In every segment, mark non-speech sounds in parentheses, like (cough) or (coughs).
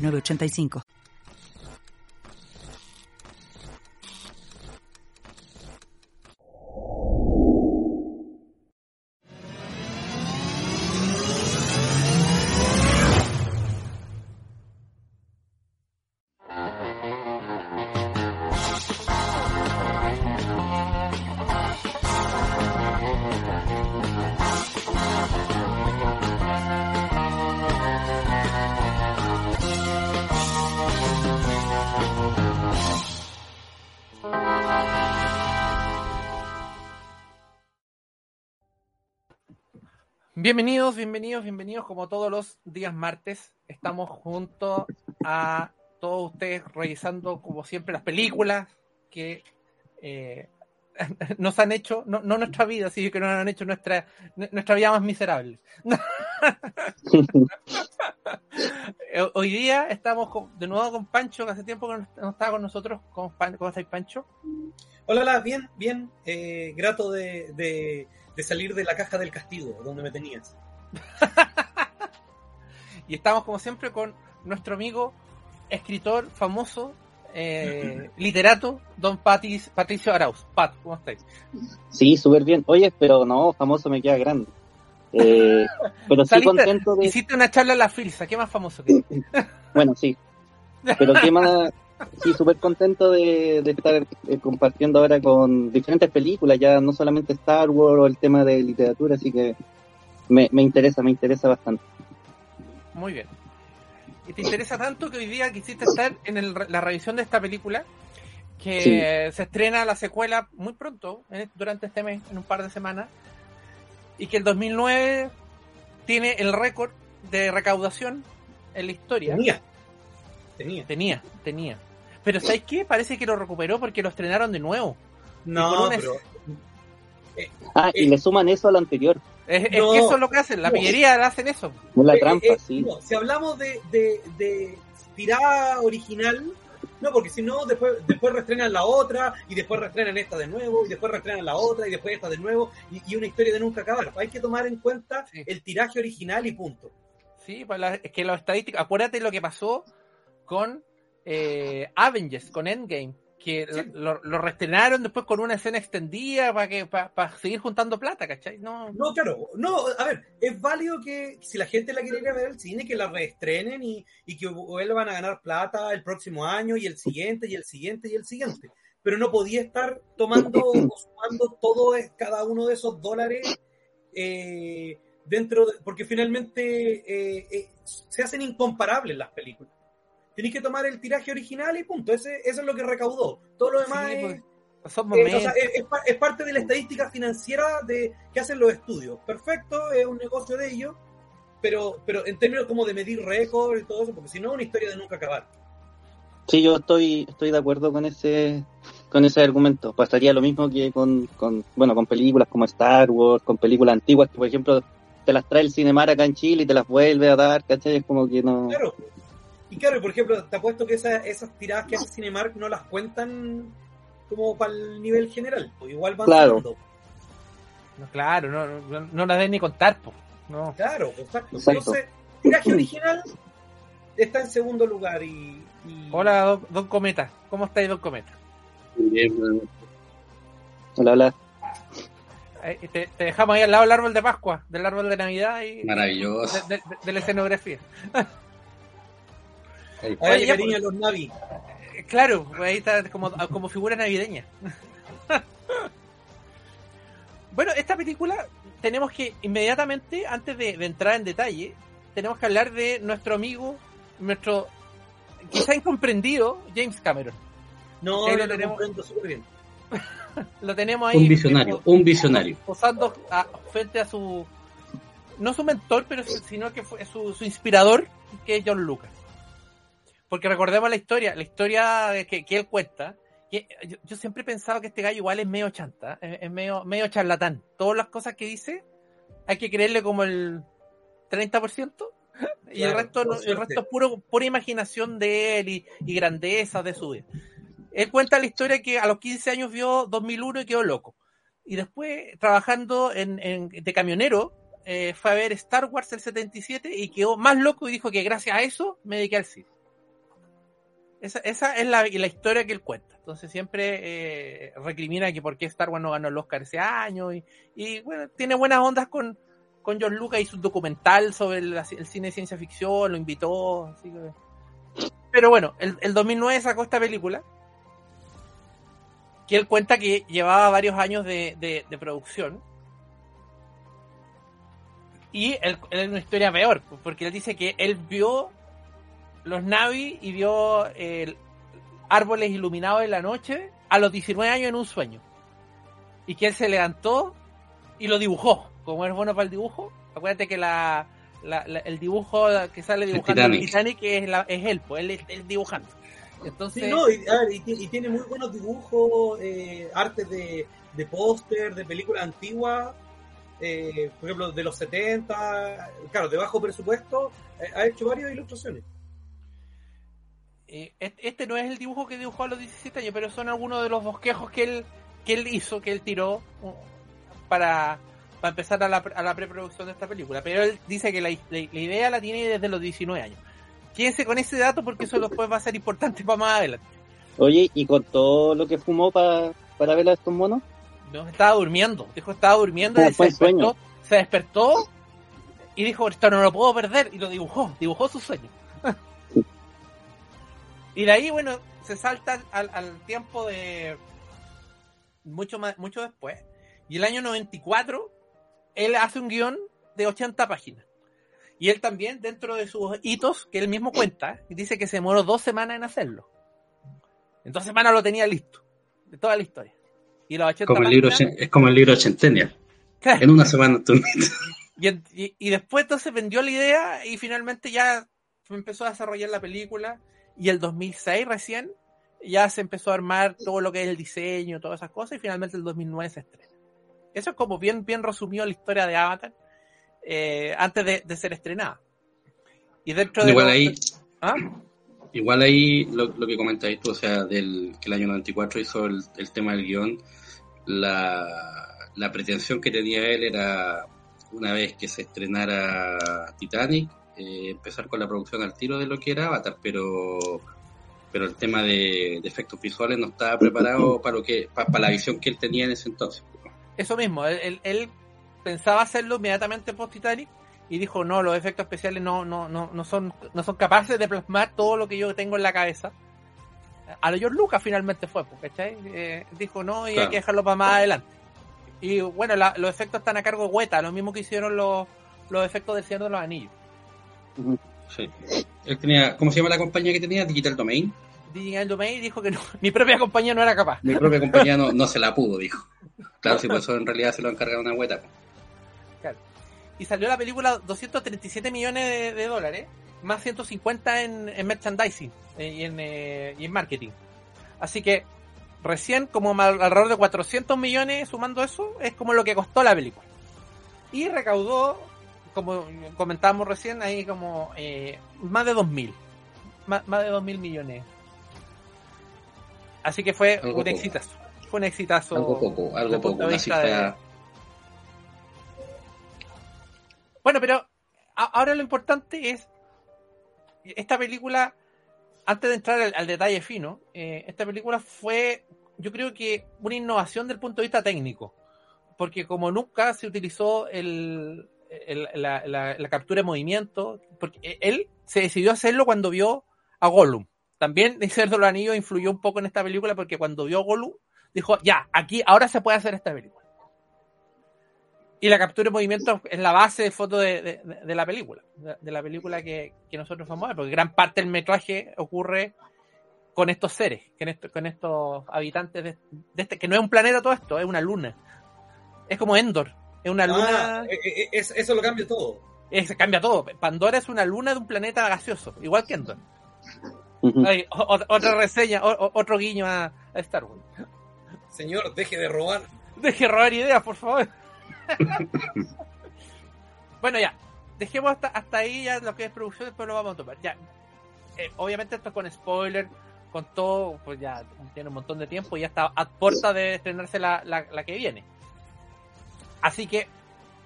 985. Bienvenidos, bienvenidos, bienvenidos. Como todos los días martes, estamos junto a todos ustedes revisando, como siempre, las películas que eh, (laughs) nos han hecho, no, nuestra vida, sino que nos han hecho nuestra, nuestra vida más miserable. (laughs) Hoy día estamos de nuevo con Pancho, que hace tiempo que no, estaba con nosotros. ¿Cómo, estáis, Pancho? Hola, hola, bien, bien. Eh, grato de salir de la caja del castigo, donde me tenías. (laughs) y estamos como siempre con nuestro amigo, escritor famoso, eh, (laughs) literato, don Patis, Patricio Arauz. Pat, ¿cómo estáis? Sí, súper bien. Oye, pero no, famoso me queda grande. Eh, pero sí contento de... Hiciste una charla en la Filsa, ¿qué más famoso que (laughs) Bueno, sí. Pero qué más, (laughs) Sí, súper contento de, estar eh, compartiendo ahora con diferentes películas, ya no solamente Star Wars o el tema de literatura, así que me, interesa, me interesa bastante. Muy bien. Y te interesa tanto que hoy día quisiste estar en la revisión de esta película, que se estrena la secuela muy pronto, durante este mes, en un par de semanas, y que el 2009 tiene el récord de recaudación en la historia. Tenía. Tenía. Tenía, tenía. Pero ¿sabes qué? Parece que lo recuperó porque lo estrenaron de nuevo. No, pero... Eh, ah, y eh, le suman eso a lo anterior. Es, que eso es lo que hacen, la pillería hacen eso. la eh, trampa, sí. si hablamos de, de, de tirada original, no, porque si no, después, después reestrenan la otra, y después reestrenan esta de nuevo, y después reestrenan la otra, y después esta de nuevo, y, una historia de nunca acabar. Hay que tomar en cuenta el tiraje original y punto. Sí, pues es que los estadísticos, acuérdate lo que pasó con eh, Avengers, con Endgame, que lo, lo, reestrenaron después con una escena extendida para que para, seguir juntando plata, ¿cachai? No, no, claro, no, a ver, es válido que si la gente la quiere ir a ver al cine, que la reestrenen y, y que vuelvan a ganar plata el próximo año y el siguiente y el siguiente y el siguiente. Pero no podía estar tomando o sumando todo cada uno de esos dólares eh, dentro de, porque finalmente eh, se hacen incomparables las películas tenéis que tomar el tiraje original y punto. Ese, eso es lo que recaudó. Todo lo demás es, pues, eh, es, parte de la estadística financiera de que hacen los estudios. Perfecto, es un negocio de ellos, pero, pero en términos como de medir récord y todo eso, porque si no es una historia de nunca acabar. Sí, yo estoy, estoy de acuerdo con ese, con ese argumento. Pasaría lo mismo que con, con, bueno, con películas como Star Wars, con películas antiguas que, por ejemplo, te las trae el Cinemar acá en Chile y te las vuelve a dar, ¿cachai? Es como que no... Claro, y claro, por ejemplo, te apuesto que esas tiradas que hace Cinemark no las cuentan como para el nivel general, pues igual van claro. No, claro, no, no, las deben ni contar, pues. No. Claro, exacto. Entonces, tiraje original está en segundo lugar y... Hola, don, Cometa. ¿Cómo estáis, Don Cometa? Bien, Hola, hola. Te, dejamos ahí al lado del árbol de Pascua, del árbol de Navidad y... Maravilloso. de la escenografía. (laughs) Oye, cariño los Navi. Eh, claro, ahí está como, como figura navideña. (laughs) bueno, esta película tenemos que inmediatamente, antes de, entrar en detalle, tenemos que hablar de nuestro amigo, nuestro quizá incomprendido James Cameron. No, lo, tenemos súper bien. (laughs) lo tenemos ahí. Un visionario, un visionario. Posando frente a su. No su mentor, pero sino que fue su, su inspirador, que es John Lucas Porque recordemos la historia, la historia que, que él cuenta. Que yo, yo siempre he pensado que este gallo igual es medio chanta, es, es medio, medio charlatán. Todas las cosas que dice hay que creerle como el 30%. Y el resto, el resto es puro, pura imaginación de él y, y grandeza de su vida. Él cuenta la historia que a los 15 años vio 2001 y quedó loco. Y después, trabajando en, en- de camionero, eh, fue a ver Star Wars el 77 y quedó más loco y dijo que gracias a eso me dediqué al cine. Esa, esa es la, la historia que él cuenta. Entonces siempre eh, recrimina que por qué Star Wars no ganó el Oscar ese año. Y, y, bueno, tiene buenas ondas con, con George Lucas y su documental sobre el, cine de ciencia ficción, lo invitó. así que- Pero bueno, el, el 2009 sacó esta película. Que él cuenta que llevaba varios años de, de- producción. Y él es una historia peor, porque él dice que él vio los Navi y vio eh, árboles iluminados en la noche a los 19 años en un sueño. Y que él se levantó y lo dibujó. Como es bueno para el dibujo, acuérdate que la, la- la- el dibujo que sale dibujando el Titanic. Titanic es, la- es él, pues él, es- dibujando. Entonces, Sí, no, y, a ver, y ti- y tiene muy buenos dibujos, eh, artes de, de póster, de películas antiguas, eh, por ejemplo, de los 70, claro, de bajo presupuesto, eh, ha hecho varias ilustraciones. Eh, este no es el dibujo que dibujó a los 17 años, pero son algunos de los bosquejos que él, que él hizo, que él tiró uh, para, para empezar a la, a la preproducción de esta película. Pero él dice que la, la- la idea la tiene desde los 19 años. Quédense con ese dato porque eso después va a ser importante para más adelante. Oye, ¿y con todo lo que fumó pa- para ver a estos monos? No, estaba durmiendo. Dijo, estaba durmiendo y se despertó, sueño. se despertó y dijo, esto no lo puedo perder. Y lo dibujó, dibujó su sueño. Y de ahí, bueno, se salta al, al tiempo de mucho más, mucho después. Y el año 94, él hace un guion de 80 páginas. Y él también, dentro de sus hitos, que él mismo cuenta, dice que se demoró dos semanas en hacerlo. En dos semanas lo tenía listo, de toda la historia. Y las 80 Como el libro, páginas- es como el libro Centennial. En una semana tú y- y después entonces vendió la idea y finalmente ya empezó a desarrollar la película y el 2006 recién ya se empezó a armar todo lo que es el diseño, todas esas cosas y finalmente el 2009 se estrena. Eso es como bien, bien resumido la historia de Avatar eh, antes de, de ser estrenada. Y dentro de... Igual lo- ahí, ¿Ah? igual ahí lo, lo que comentáis tú, o sea, del que el año 94 hizo el, el tema del guion, la, la pretensión que tenía él era, una vez que se estrenara Titanic, eh, empezar con la producción al tiro de lo que era Avatar, pero pero el tema de, de efectos visuales no estaba preparado (laughs) para lo que para, para la visión que él tenía en ese entonces. Eso mismo, él, él- él pensaba hacerlo inmediatamente post Titanic y dijo no, los efectos especiales no, no, no, no son, no son capaces de plasmar todo lo que yo tengo en la cabeza. A lo George Lucas finalmente fue, pues, ¿cachai? Eh, dijo no y hay que dejarlo para más adelante. Y bueno, la- los efectos están a cargo de Weta, lo mismo que hicieron los, los efectos del Señor de los Anillos. Sí. Él tenía, ¿cómo se llama la compañía que tenía? Digital Domain. Digital Domain dijo que no, (laughs) mi propia compañía no era capaz. Mi propia (laughs) compañía no, no se la pudo, dijo. Claro, si por eso en realidad se lo encargaron a Hueta. y salió la película 237 millones de, de dólares, más 150 en, en merchandising eh, y, en, eh, y en marketing. Así que recién como mal- alrededor de 400 millones sumando eso es como lo que costó la película. Y recaudó, como comentábamos recién, ahí como eh, más de 2.000. Más, más de 2.000 millones. Así que fue Algo un poco. exitazo. Fue un exitazo. Algo poco, algo poco. Una de-. Bueno, pero a- ahora lo importante es esta película, antes de entrar al, al detalle fino, eh, esta película fue, yo creo que una innovación del punto de vista técnico, porque como nunca se utilizó el, la, captura de movimiento, porque él se decidió hacerlo cuando vio a Gollum. También El Cerdo Anillos influyó un poco en esta película porque cuando vio a Gollum dijo, ya, aquí, ahora se puede hacer esta película. Y la captura de movimiento es la base de foto de, de- la película, de, la película que, que nosotros vamos a ver, porque gran parte del metraje ocurre con estos seres, con, esto- con estos habitantes de este, que no es un planeta todo esto, es una luna. Es como Endor, es una luna, Ah, eh, eh, es- eso lo cambia todo. eh, se cambia todo. Pandora es una luna de un planeta gaseoso, igual que Endor. Ujú. Ay, o- o- otra reseña, o- o- otro guiño a, a Star Wars. Señor, deje de robar. Deje de robar ideas, por favor. (laughs) bueno, ya. Dejemos hasta, hasta ahí ya lo que es producción, después lo vamos a tomar. Ya. Eh, obviamente esto con spoiler, con todo, pues ya tiene un montón de tiempo y ya está a puerta de estrenarse la, la, la que viene. Así que,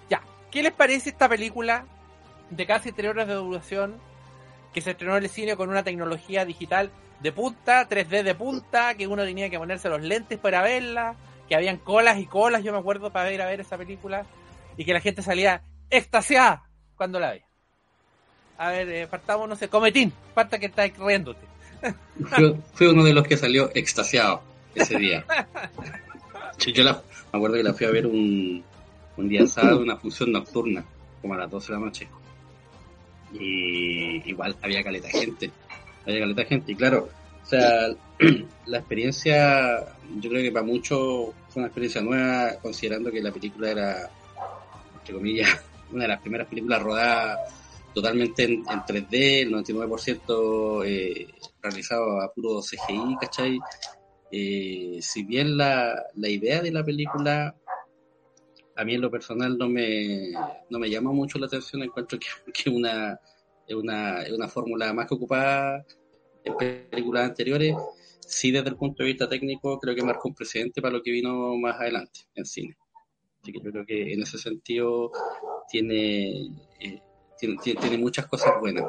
ya. ¿Qué les parece esta película de casi tres horas de duración que se estrenó en el cine con una tecnología digital de punta, 3D de punta, que uno tenía que ponerse los lentes para verla, que habían colas y colas, yo me acuerdo, para ir a ver esa película, y que la gente salía extasiada cuando la veía. A ver, eh, partamos, no sé, Cometín, parta que estás riéndote. Fue uno de los que salió extasiado ese día. (laughs) Yo la- me acuerdo que la fui a ver un, un día sábado, una función nocturna, como a las 12 de la noche. Y igual había caleta gente. Había caleta gente. Y claro, o sea, (clears throat) la experiencia, yo creo que para muchos fue una experiencia nueva, considerando que la película era, entre comillas, (laughs) una de las primeras películas rodadas totalmente en, en 3D, el 99% eh, realizado a puro CGI, ¿cachai? Eh, si bien la, la idea de la película a mí en lo personal no me, no me llama mucho la atención, encuentro que, (laughs) que una, una, una fórmula más que ocupada en películas anteriores, sí desde el punto de vista técnico creo que marcó un precedente para lo que vino más adelante en cine. Así que yo creo que en ese sentido tiene, eh, tiene, tiene, muchas cosas buenas,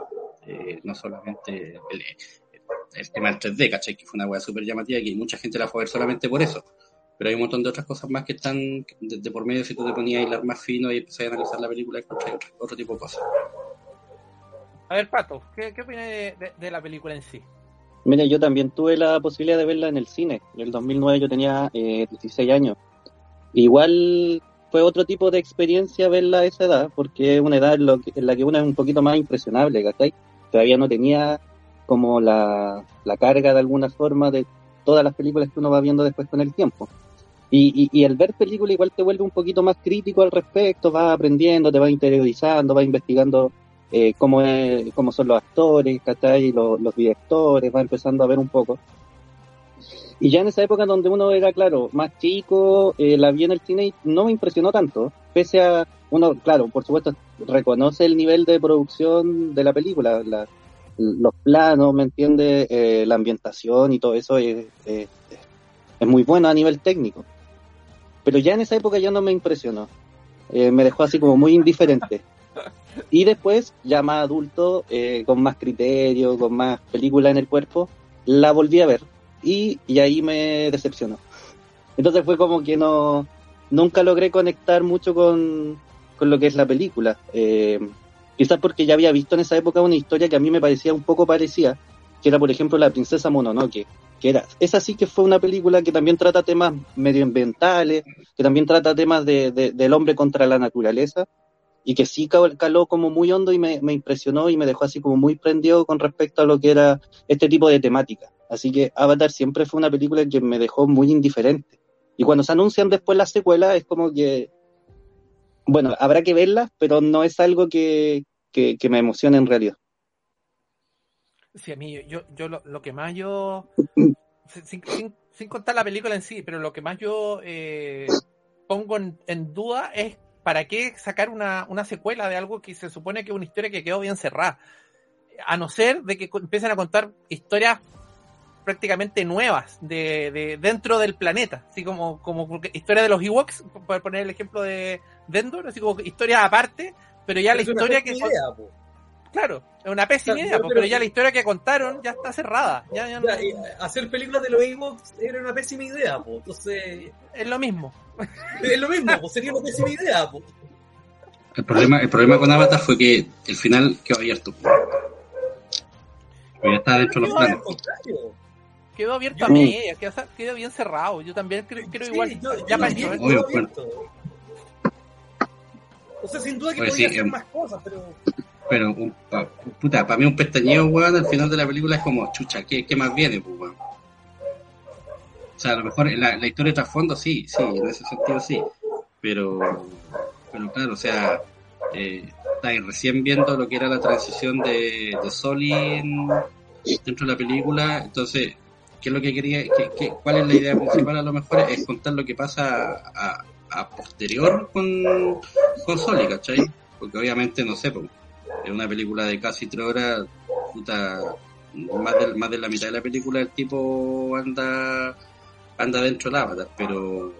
eh, no solamente el, tema del 3D, ¿cachai? Que fue una weá súper llamativa y mucha gente la fue a ver solamente por eso. Pero hay un montón de otras cosas más que están de, de por medio si tú te ponías a hilar más fino y empezás a analizar la película y encontrar otro, otro tipo de cosas. A ver, Pato, ¿qué, qué opinas de, de- de la película en sí? Mire, yo también tuve la posibilidad de verla en el cine. En el 2009 yo tenía eh, 16 años. Igual fue otro tipo de experiencia verla a esa edad, porque es una edad en, lo que- en la que uno es un poquito más impresionable, ¿cachai? Todavía no tenía como la, la carga de alguna forma de todas las películas que uno va viendo después con el tiempo. Y, y, y el ver películas igual te vuelve un poquito más crítico al respecto, vas aprendiendo, te vas interiorizando, vas investigando eh, cómo, es, cómo son los actores, ¿cachai? Los, los directores, va empezando a ver un poco. Y ya en esa época donde uno era, claro, más chico, eh, la vi en el cine no me impresionó tanto, pese a, uno, claro, por supuesto, reconoce el nivel de producción de la película, la- los planos, ¿me entiende? Eh, la ambientación y todo eso es, es, es muy bueno a nivel técnico. Pero ya en esa época ya no me impresionó. Eh, me dejó así como muy indiferente. Y después, ya más adulto, eh, con más criterio, con más película en el cuerpo, la volví a ver. Y, y ahí me decepcionó. Entonces fue como que no, nunca logré conectar mucho con, con lo que es la película. Eh, quizás porque ya había visto en esa época una historia que a mí me parecía un poco parecida, que era por ejemplo La Princesa Mononoke, que era, esa sí que fue una película que también trata temas medioambientales, que también trata temas de, de- del hombre contra la naturaleza, y que sí cal- caló como muy hondo y me, impresionó y me dejó así como muy prendido con respecto a lo que era este tipo de temática. Así que Avatar siempre fue una película que me dejó muy indiferente. Y cuando se anuncian después las secuelas es como que, bueno, habrá que verlas, pero no es algo que, que me emocione en realidad. Sí, a mí, yo, yo lo, lo que más yo. Sin, sin- sin contar la película en sí, pero lo que más yo eh, pongo en, en duda es para qué sacar una, una secuela de algo que se supone que es una historia que quedó bien cerrada. A no ser de que empiecen a contar historias prácticamente nuevas de, de dentro del planeta, así como, como historia de los Ewoks, para poner el ejemplo de Dendor, así como historia aparte, pero ya la Es historia que idea. Claro, es una pésima idea, pero- po, pero ya la historia que contaron ya está cerrada. Ya, ya no- Ya, hacer películas de los Ewoks era una pésima idea, po. Entonces, es lo mismo. es lo mismo, po. sería una pésima idea, po. El problema, el problema con Avatar fue que el final quedó abierto. Pero ya estaba dentro de los planes. Quedó abierto Yo- a medias, quedó, quedó bien cerrado. Yo también creo, creo Sí, igual. yo- ya. O sea, sin duda que podía sí, hacer em- más cosas, pero Pero, un, pa- puta, para mí un pestañeo, weón, al final de la película es como, chucha, ¿qué, qué más viene, pues, weón? O sea, a lo mejor la, la historia de trasfondo sí, sí, en ese sentido sí. Pero, pero claro, o sea, eh, recién viendo lo que era la transición de, de Soli en, dentro de la película. Entonces, ¿qué es lo que quería? Qué, qué, ¿Cuál es la idea principal a lo mejor? Es contar lo que pasa a, a posterior con, con Soli, ¿cachai? Porque obviamente, no sé, pues, en una película de casi tres horas, puta, más de, la mitad de la película el tipo anda anda dentro del avatar, pero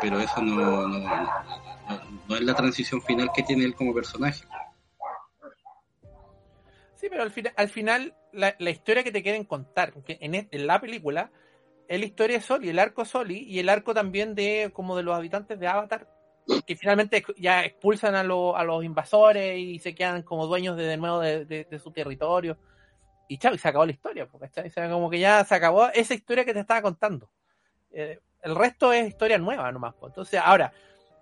pero eso no, no, es la transición final que tiene él como personaje. Sí, pero al, final al final la, historia que te quieren contar que en, en, la película es la historia de Soli, el arco Soli y el arco también de como de los habitantes de Avatar que finalmente ya expulsan a, lo, a los invasores y se quedan como dueños de, de nuevo de, de, su territorio. Y chao, y se acabó la historia, porque o sea, como que ya se acabó esa historia que te estaba contando. Eh, el resto es historia nueva nomás. Pues. Entonces, ahora,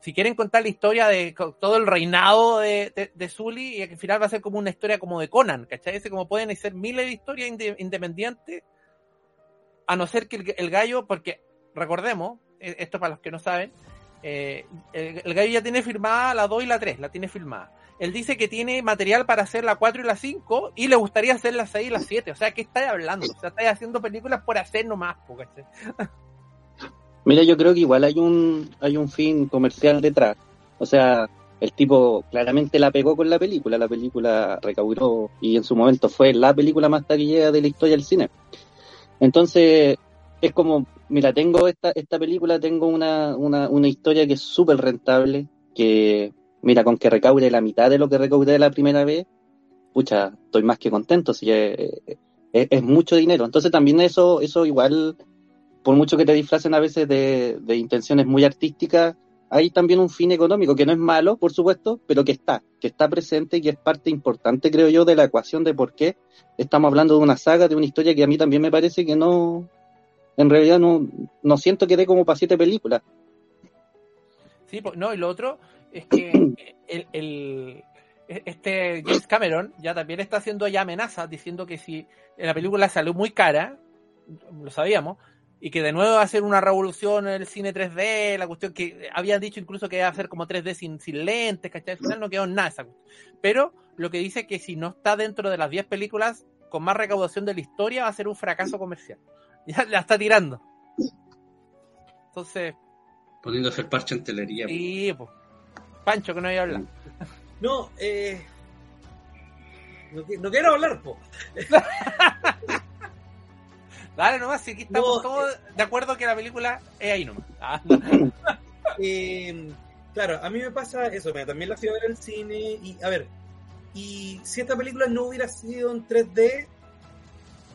si quieren contar la historia de todo el reinado de, de, de Zully, y al final va a ser como una historia como de Conan, ¿cachai? Ese como pueden ser miles de historias inde, independientes, a no ser que el, gallo, porque recordemos, e, esto para los que no saben, eh, el, el, gallo ya tiene firmada la 2 y la 3, la tiene firmada. Él dice que tiene material para hacer la 4 y la 5 y le gustaría hacer la 6 y la 7. O sea, ¿qué estáis hablando? O sea, estáis haciendo películas por hacer nomás, ¿cachai? (laughs) Mira, yo creo que igual hay un, hay un fin comercial detrás. O sea, el tipo claramente la pegó con la película. La película recaudó y en su momento fue la película más taquillera de la historia del cine. Entonces, es como, mira, tengo esta, esta película, tengo una, una, una historia que es súper rentable, que, mira, con que recaude la mitad de lo que recaudé la primera vez, pucha, estoy más que contento, si es, es, es mucho dinero. Entonces también eso, eso igual por mucho que te disfracen a veces de, de, intenciones muy artísticas, hay también un fin económico, que no es malo, por supuesto, pero que está, que está presente y que es parte importante, creo yo, de la ecuación de por qué estamos hablando de una saga, de una historia que a mí también me parece que no, en realidad no, no siento que dé como para siete películas. Sí, pues, no, y lo otro es que (clears throat) el, el, este James Cameron ya también está haciendo ya amenazas, diciendo que si la película salió muy cara, lo sabíamos, y que de nuevo va a ser una revolución en el cine 3D, la cuestión que habían dicho incluso que iba a ser como 3D sin, sin lentes, ¿cachai? Al final no quedó nada esa cuestión. Pero lo que dice que si no está dentro de las 10 películas con más recaudación de la historia va a ser un fracaso comercial. (laughs) Ya la está tirando. Entonces... Poniéndose el parche en telería. Sí, pues. Pancho, que no voy a hablar. (laughs) No, eh... No, no quiero hablar, po. (laughs) Dale nomás, si aquí estamos no, todos de acuerdo que la película es ahí nomás. Ah, eh, claro, a mí me pasa eso, mira, también la fui a ver al cine y, a ver, y si esta película no hubiera sido en 3D,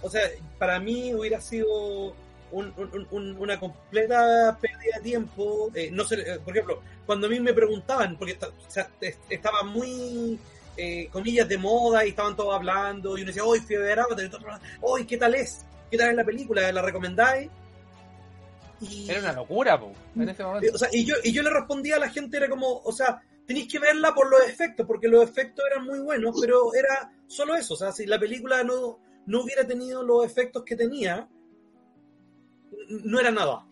o sea, para mí hubiera sido un, un, un, una completa pérdida de tiempo. Eh, no sé, eh, por ejemplo, cuando a mí me preguntaban, porque está, o sea, estaba muy, eh, comillas, de moda y estaban todos hablando, y uno decía, hoy fui a ver Avatar, y todo, hoy, ¿qué tal es? ¿qué tal es la película? ¿La recomendáis? Y, era una locura, po, en ese momento. O sea, y yo, y yo le respondía a la gente, era como, o sea, tenéis que verla por los efectos, porque los efectos eran muy buenos, pero era solo eso. O sea, si la película no, no hubiera tenido los efectos que tenía, no era nada.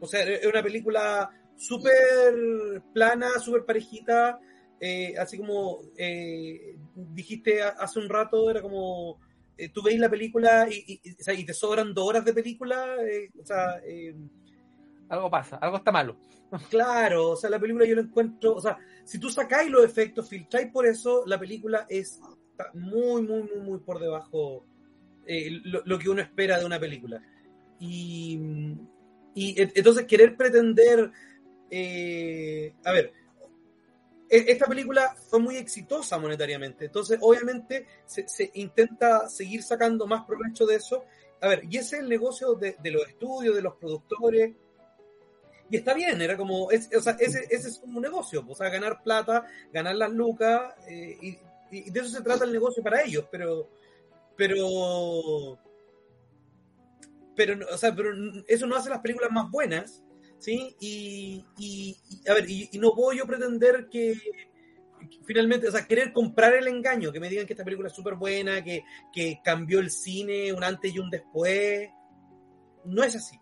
O sea, era una película súper plana, súper parejita, eh, así como eh, dijiste hace un rato, era como eh, tú veis la película y, y, y, o sea, y, te sobran dos horas de película, o sea... Algo pasa, algo está malo. (laughs) Claro, o sea, la película yo la encuentro, o sea, si tú sacáis los efectos, filtráis por eso, la película es muy, muy, muy, muy por debajo eh, lo, que uno espera de una película. Y, y entonces querer pretender, eh, a ver, esta película fue muy exitosa monetariamente, entonces obviamente se, intenta seguir sacando más provecho de eso. A ver, y ese es el negocio de, los estudios, de los productores, y está bien, era como, o sea, ese, ese es un negocio, o sea, ganar plata, ganar las lucas, eh, y, de eso se trata el negocio para ellos, pero, pero, pero, o sea, pero eso no hace las películas más buenas, ¿sí? Y, y, a ver, y, no puedo yo pretender que, que, finalmente, o sea, querer comprar el engaño, que me digan que esta película es súper buena, que, que cambió el cine un antes y un después. No es así.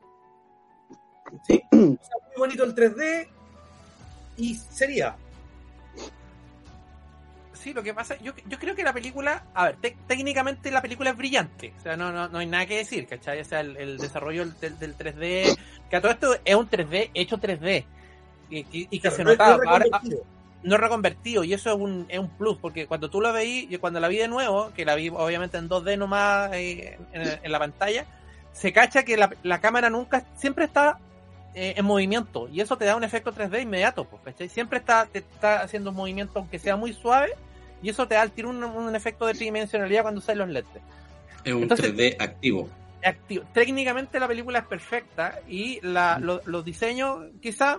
¿Sí? O sea, muy bonito el 3D y sería. Sí, lo que pasa, yo, yo creo que la película, a ver, tec- técnicamente la película es brillante, o sea, no, no, no hay nada que decir, ¿cachai? O sea, el, el desarrollo del, del 3D, que a todo esto es un 3D hecho 3D, y, y- y que se no notaba, ahora, reconvertido. no reconvertido, y eso es un, es un plus, porque cuando tú la veí, yo cuando la vi de nuevo, que la vi obviamente en 2D nomás eh, en, en la pantalla, se cacha que la, la cámara nunca, siempre está eh, en movimiento, y eso te da un efecto 3D inmediato, pues, ¿cachai? Siempre está, te está haciendo un movimiento, aunque sea muy suave, y eso te da al tiro un, un efecto de tridimensionalidad cuando usas los lentes. Es un Entonces- 3D activo. Activo. Técnicamente la película es perfecta, y la, lo- los diseños quizá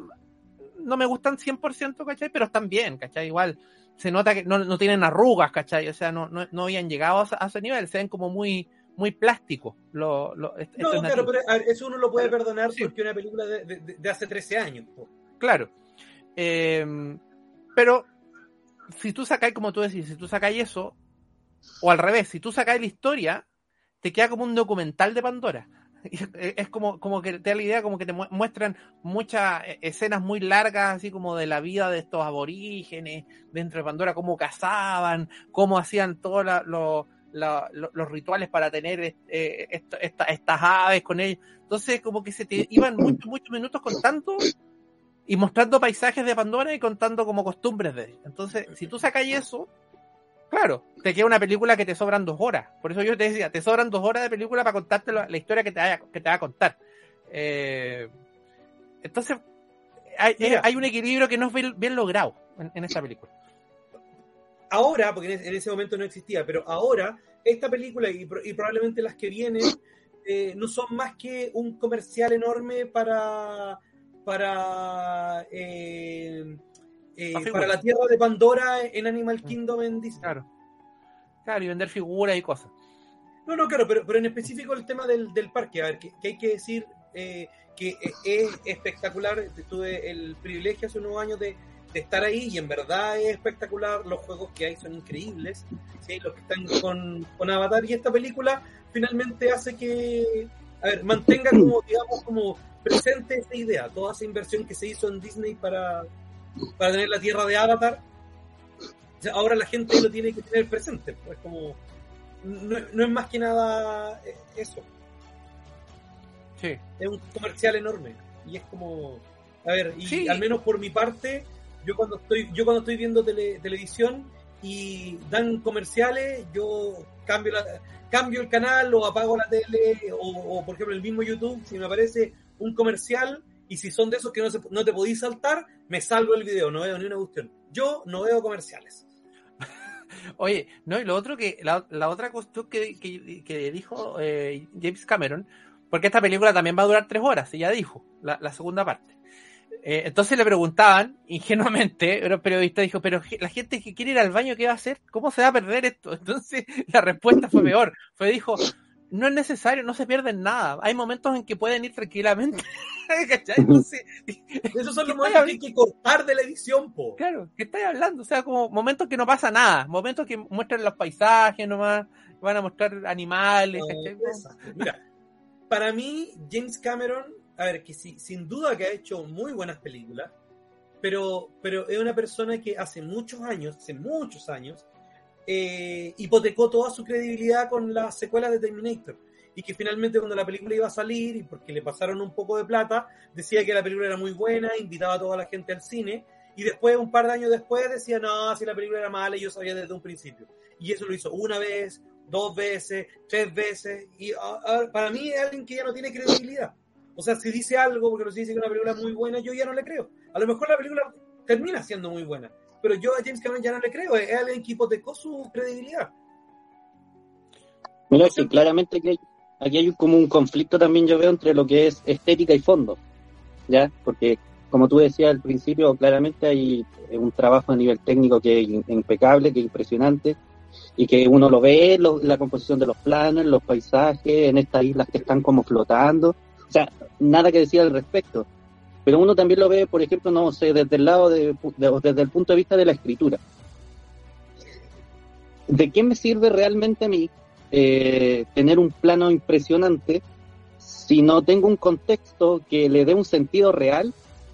no me gustan 100%, ¿cachai? Pero están bien, ¿cachai? Igual se nota que no, no tienen arrugas, ¿cachai? O sea, no, no, no habían llegado a, ese- a ese nivel, se ven como muy, muy plásticos. Lo, lo, est- No, claro, pero ver, eso uno lo puede Claro, perdonar sí. porque es una película de, de- de hace 13 años. po. Claro. Eh, pero si tú sacáis, como tú decís, si tú sacáis eso, o al revés, si tú sacáis la historia, te queda como un documental de Pandora. (laughs) Es como, como que te da la idea, como que te mu- muestran muchas eh, escenas muy largas, así como de la vida de estos aborígenes dentro de Pandora, cómo cazaban, cómo hacían todos la- lo- la- lo- los rituales para tener eh, esto- esta- estas aves con ellos. Entonces, como que se te iban muchos, muchos minutos contando y mostrando paisajes de Pandora y contando como costumbres de él. Entonces, si tú sacas eso, claro, te queda una película que te sobran dos horas. Por eso yo te decía, te sobran dos horas de película para contarte la, la historia que te, vaya, que te va a contar. Eh, entonces, hay, hay un equilibrio que no es bien, bien logrado en, en esta película. Ahora, porque en ese, en ese momento no existía, pero ahora esta película y probablemente las que vienen eh, no son más que un comercial enorme para para eh, eh, para la tierra de Pandora en Animal Kingdom en Disney. Claro. Claro, y vender figuras y cosas. No, no, claro, pero, pero en específico el tema del, del parque, a ver, que, que hay que decir eh, que eh, es espectacular. Tuve el privilegio hace unos años de, de estar ahí y en verdad es espectacular. Los juegos que hay son increíbles, ¿sí? los que están con, con Avatar. Y esta película finalmente hace que, a ver, mantenga como, digamos, como presente esa idea, toda esa inversión que se hizo en Disney para, para tener la tierra de Avatar. O sea, ahora la gente lo tiene que tener presente. Pues como no, no es más que nada eh, eso. Sí. Es un comercial enorme. Y es como. A ver, y Sí. al menos por mi parte, yo cuando estoy, yo cuando estoy viendo tele- televisión y dan comerciales, yo cambio la, cambio el canal o apago la tele, o, por ejemplo el mismo YouTube, si me aparece un comercial, y si son de esos que no, se, no te podéis saltar, me salgo el video, no veo ni una cuestión. Yo no veo comerciales. (laughs) Oye, no, y lo otro que, la, la otra cuestión que, que, dijo eh, James Cameron, porque esta película también va a durar tres horas, y ya dijo, la segunda parte. Eh, entonces le preguntaban, ingenuamente, (laughs) el periodista dijo, pero la gente que quiere ir al baño, ¿qué va a hacer? ¿Cómo se va a perder esto? (laughs) Entonces la respuesta fue peor, fue dijo, no es necesario, no se pierden nada, hay momentos en que pueden ir tranquilamente. (laughs) ¿Cachai? Entonces, Esos son ¿Qué los momentos que hay que cortar de la edición, po. Claro, ¿qué estáis hablando? O sea, como momentos que no pasa nada, momentos que muestran los paisajes nomás, van a mostrar animales, No. Mira, para mí, James Cameron, a ver, que sí, sin duda que ha hecho muy buenas películas, pero, pero es una persona que hace muchos años, hace muchos años, eh, hipotecó toda su credibilidad con las secuelas de Terminator. Y que finalmente cuando la película iba a salir, y porque le pasaron un poco de plata, decía que la película era muy buena, invitaba a toda la gente al cine, y después, un par de años después, decía, no, si la película era mala, yo sabía desde un principio. Y eso lo hizo una vez, dos veces, tres veces, y ah, ah, para mí es alguien que ya no tiene credibilidad. O sea, si dice algo, porque nos dice que una película es muy buena, yo ya no le creo. A lo mejor la película termina siendo muy buena, pero yo a James Cameron ya no le creo, es alguien que hipotecó su credibilidad. Mira, que claramente hay, aquí hay como un conflicto también yo veo entre lo que es estética y fondo, ¿ya? Porque como tú decías al principio, claramente hay un trabajo a nivel técnico que es impecable, que es impresionante, y que uno lo ve, lo- la composición de los planos, los paisajes, en estas islas que están como flotando, sea, nada que decir al respecto. Pero uno también lo ve, por ejemplo, no sé, desde el lado de, de- desde el punto de vista de la escritura. ¿De qué me sirve realmente a mí eh, tener un plano impresionante si no tengo un contexto que le dé un sentido real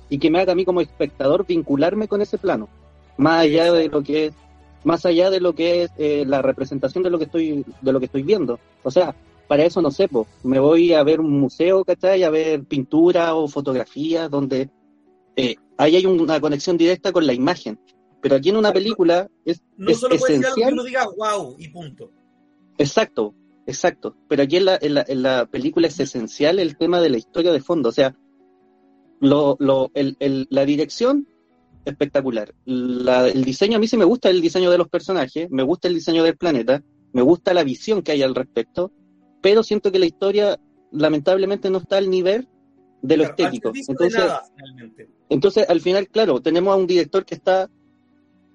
y que me haga a mí como espectador vincularme con ese plano, más allá de lo que es más allá de lo que es eh, la representación de lo que estoy de lo que estoy viendo. O sea, para eso no sé, po, me voy a ver un museo, ¿cachai? A ver pintura o fotografía donde eh, ahí hay una conexión directa con la imagen. Pero aquí en una película es, No es solo puede ser algo que esencial. uno diga wow y punto. Exacto, exacto. Pero aquí en la, en la, en la película es esencial el tema de la historia de fondo. O sea, lo, lo, el, el- la dirección, espectacular. La- el diseño, a mí sí me gusta el diseño de los personajes, me gusta el diseño del planeta, me gusta la visión que hay al respecto, pero siento que la historia, lamentablemente, no está al nivel de lo Claro, estético. nada, entonces, al final, claro, tenemos a un director que está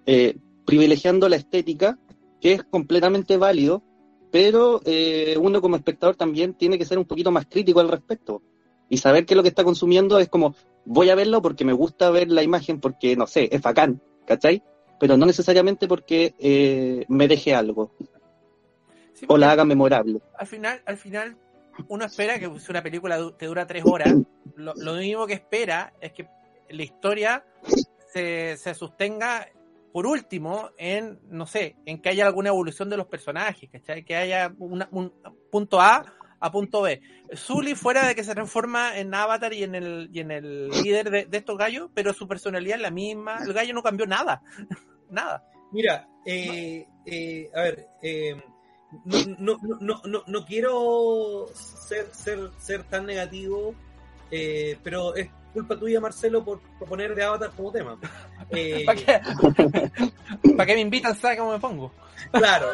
eh, privilegiando la estética, que es completamente válido, pero eh, uno como espectador también tiene que ser un poquito más crítico al respecto y saber que lo que está consumiendo es como, voy a verlo porque me gusta ver la imagen, porque, no sé, es bacán, ¿cachai? Pero no necesariamente porque eh, me deje algo Sí, o la haga memorable. al final, al final, uno espera que si una película te dura tres horas, lo, lo mínimo que espera es que la historia se, se sostenga, por último, en, no sé, en que haya alguna evolución de los personajes, ¿cachai? Que haya una- un punto A a punto B. Zully fuera de que se transforma en Avatar y en el, y en el líder de, de estos gallos, pero su personalidad es la misma, el gallo no cambió nada, (laughs) nada. Mira, eh, eh, a ver, eh, no, no, no, no, quiero ser, ser, ser tan negativo, eh, pero es culpa tuya, Marcelo, por proponer de Avatar como tema. Eh, ¿Para qué? ¿Para qué me invitan? ¿Sabes cómo me pongo? Claro.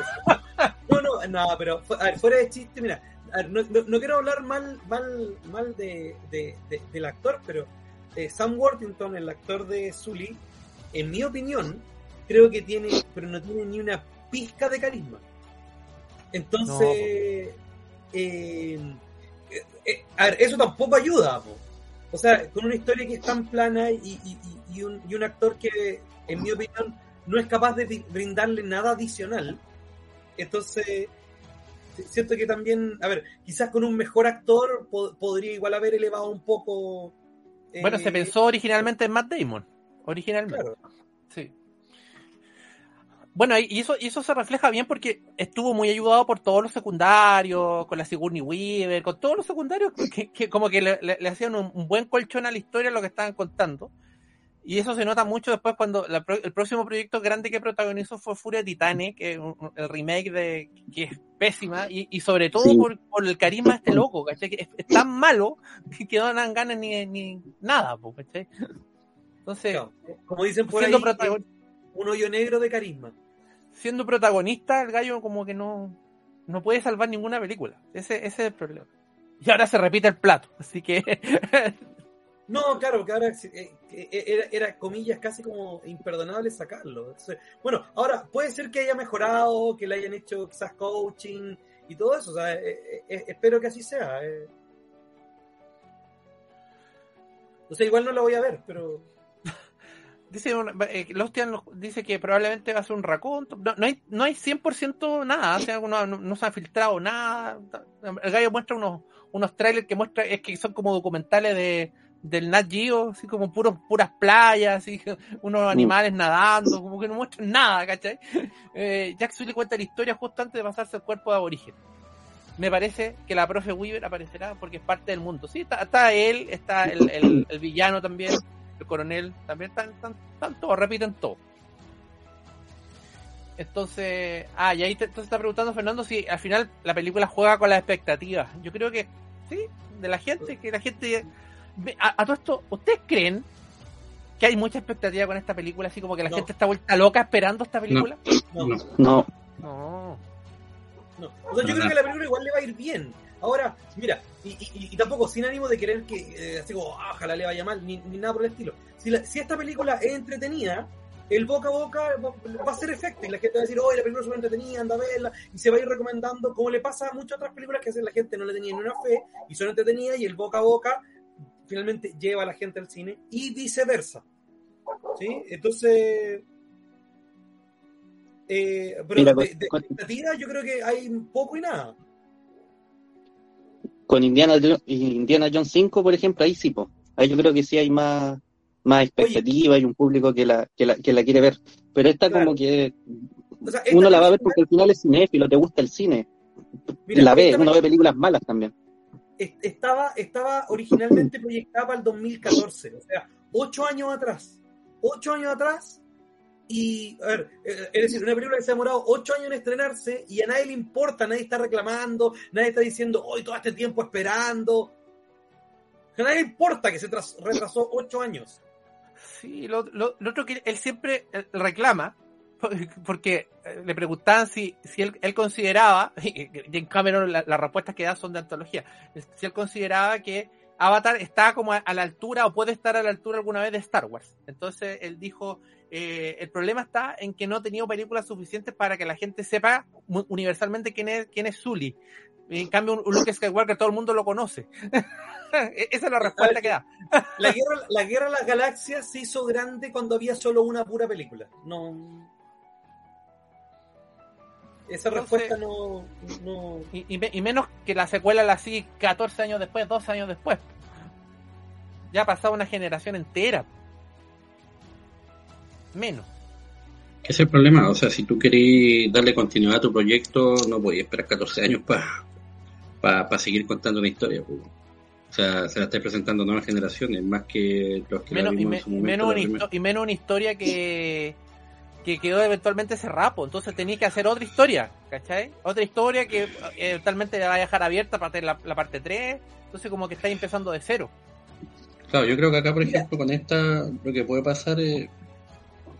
No, no, no, pero a ver, fuera de chiste, mira, a ver, no, no- no quiero hablar mal, mal, mal de, de- de- del actor, pero eh, Sam Worthington, el actor de Sully, en mi opinión, creo que tiene, pero no tiene ni una pizca de carisma. Entonces, eh, eh, a ver, eso tampoco ayuda. po. O sea, con una historia que es tan plana y, y- un, y un actor que, en mi opinión, no es capaz de bri- brindarle nada adicional. Entonces, siento que también, a ver, quizás con un mejor actor po- podría igual haber elevado un poco. eh, Bueno, se pensó originalmente en Matt Damon. Originalmente. Claro, Sí. Bueno, y eso, y eso se refleja bien porque estuvo muy ayudado por todos los secundarios, con la Sigourney Weaver, con todos los secundarios que, que como que le, le- le hacían un, un buen colchón a la historia lo que estaban contando. Y eso se nota mucho después cuando la pro- el próximo proyecto grande que protagonizó fue Furia de Titanes, que es el remake de que es pésima, y, y sobre todo Sí. por, por el carisma de este loco, ¿cachai? Que es, es tan malo que no dan ganas ni, ni nada, ¿cachai? Entonces, claro. Como dicen por ahí, siendo protagonista. Un hoyo negro de carisma. siendo protagonista, el gallo como que no, no puede salvar ninguna película. Ese, ese es el problema. Y ahora se repite el plato, así que (laughs) No, claro, que ahora eh, eh, era, era, comillas, casi como imperdonable sacarlo. Entonces, bueno, ahora puede ser que haya mejorado, que le hayan hecho quizás coaching y todo eso. O sea, eh, eh, espero que así sea. eh. O sea, igual no la voy a ver, pero dice eh, Lostian dice que probablemente va a ser un raconto. No, no hay, no hay 100% nada, o sea, no, no- no se ha filtrado nada. El gallo muestra unos, unos trailers que muestra, es que son como documentales de del Nat Geo, así como puros, puras playas, así, (laughs) unos animales nadando, como que no muestran nada, ¿cachai? Eh, Jack Sully cuenta la historia justo antes de pasarse el cuerpo de aborigen. Me parece que la profe Weaver aparecerá porque es parte del mundo. Sí, está, está él, está el, el- el villano también, el coronel, también están, están, están todos, repiten todo. Entonces, ah, y ahí te, entonces está preguntando Fernando si al final la película juega con las expectativas. Yo creo que sí, de la gente, que la gente... ve- A, a todo esto, ¿ustedes creen que hay mucha expectativa con esta película? Así como que la No. gente está vuelta loca esperando esta película. no. No. No, No. No. O sea, yo creo que la película igual le va a ir bien. Ahora, mira, y, y- y tampoco sin ánimo de querer que, eh, así como, ah, ojalá le vaya mal, ni, ni nada por el estilo. Si, la- si esta película es entretenida, el boca a boca va, va a hacer efecto y la gente va a decir, oye, la película es súper entretenida, anda a verla, y se va a ir recomendando, como le pasa a muchas otras películas que veces la gente no le tenía ni una fe y son entretenidas y el boca a boca finalmente lleva a la gente al cine y viceversa. ¿Sí? Entonces. Eh, pero Mira, de, de expectativa yo creo que hay poco y nada. Con Indiana, Indiana Jones 5, por ejemplo, ahí sí, po. ahí yo creo que sí hay más, más expectativa y un público que la, que la, que la quiere ver. Pero esta Claro. como que o sea, esta Uno la va a ver porque al final es cinéfilo, te gusta el cine. mira, la ve, uno ve películas malas también. es- estaba, estaba originalmente proyectada para el 2014, o sea, ocho años atrás. Ocho años atrás. Y, a ver, eh, es decir, una película que se ha demorado ocho años en estrenarse y a nadie le importa, nadie está reclamando, nadie está diciendo, hoy todo este tiempo esperando. A nadie le importa que se tras- retrasó ocho años. Sí, lo, lo- otro que él siempre eh, reclama, (laughs) porque eh, le preguntaban si, si él, él consideraba, (laughs) y en Cameron la- las respuestas que da son de antología, si él consideraba que Avatar está como a la altura o puede estar a la altura alguna vez de Star Wars. Entonces él dijo, eh, el problema está en que no ha tenido películas suficientes para que la gente sepa universalmente quién es, quién es Sully. En cambio, un Luke Skywalker todo el mundo lo conoce. (laughs) E- Esa es la respuesta que da. La guerra, la guerra de las galaxias se hizo grande cuando había solo una pura película. No. Esa respuesta no. no... Y, y menos que la secuela la sigue 14 años después, 12 años después. Ya ha pasado una generación entera. Menos. Ese es el problema. O sea, si tú querés darle continuidad a tu proyecto, no podías esperar 14 años para seguir contando una historia. pues. O sea, se la estáis presentando a nuevas generaciones, más que los que la Menos, y, vimos me- en su y momento. menos la primera. y menos una historia que, que quedó eventualmente cerrada. pues. Entonces tenéis que hacer otra historia, ¿cachai? Otra historia que eh, eventualmente la va a dejar abierta para tener la, la parte 3. Entonces como que estáis empezando de cero. Claro, yo creo que acá, por ejemplo, con esta, lo que puede pasar es.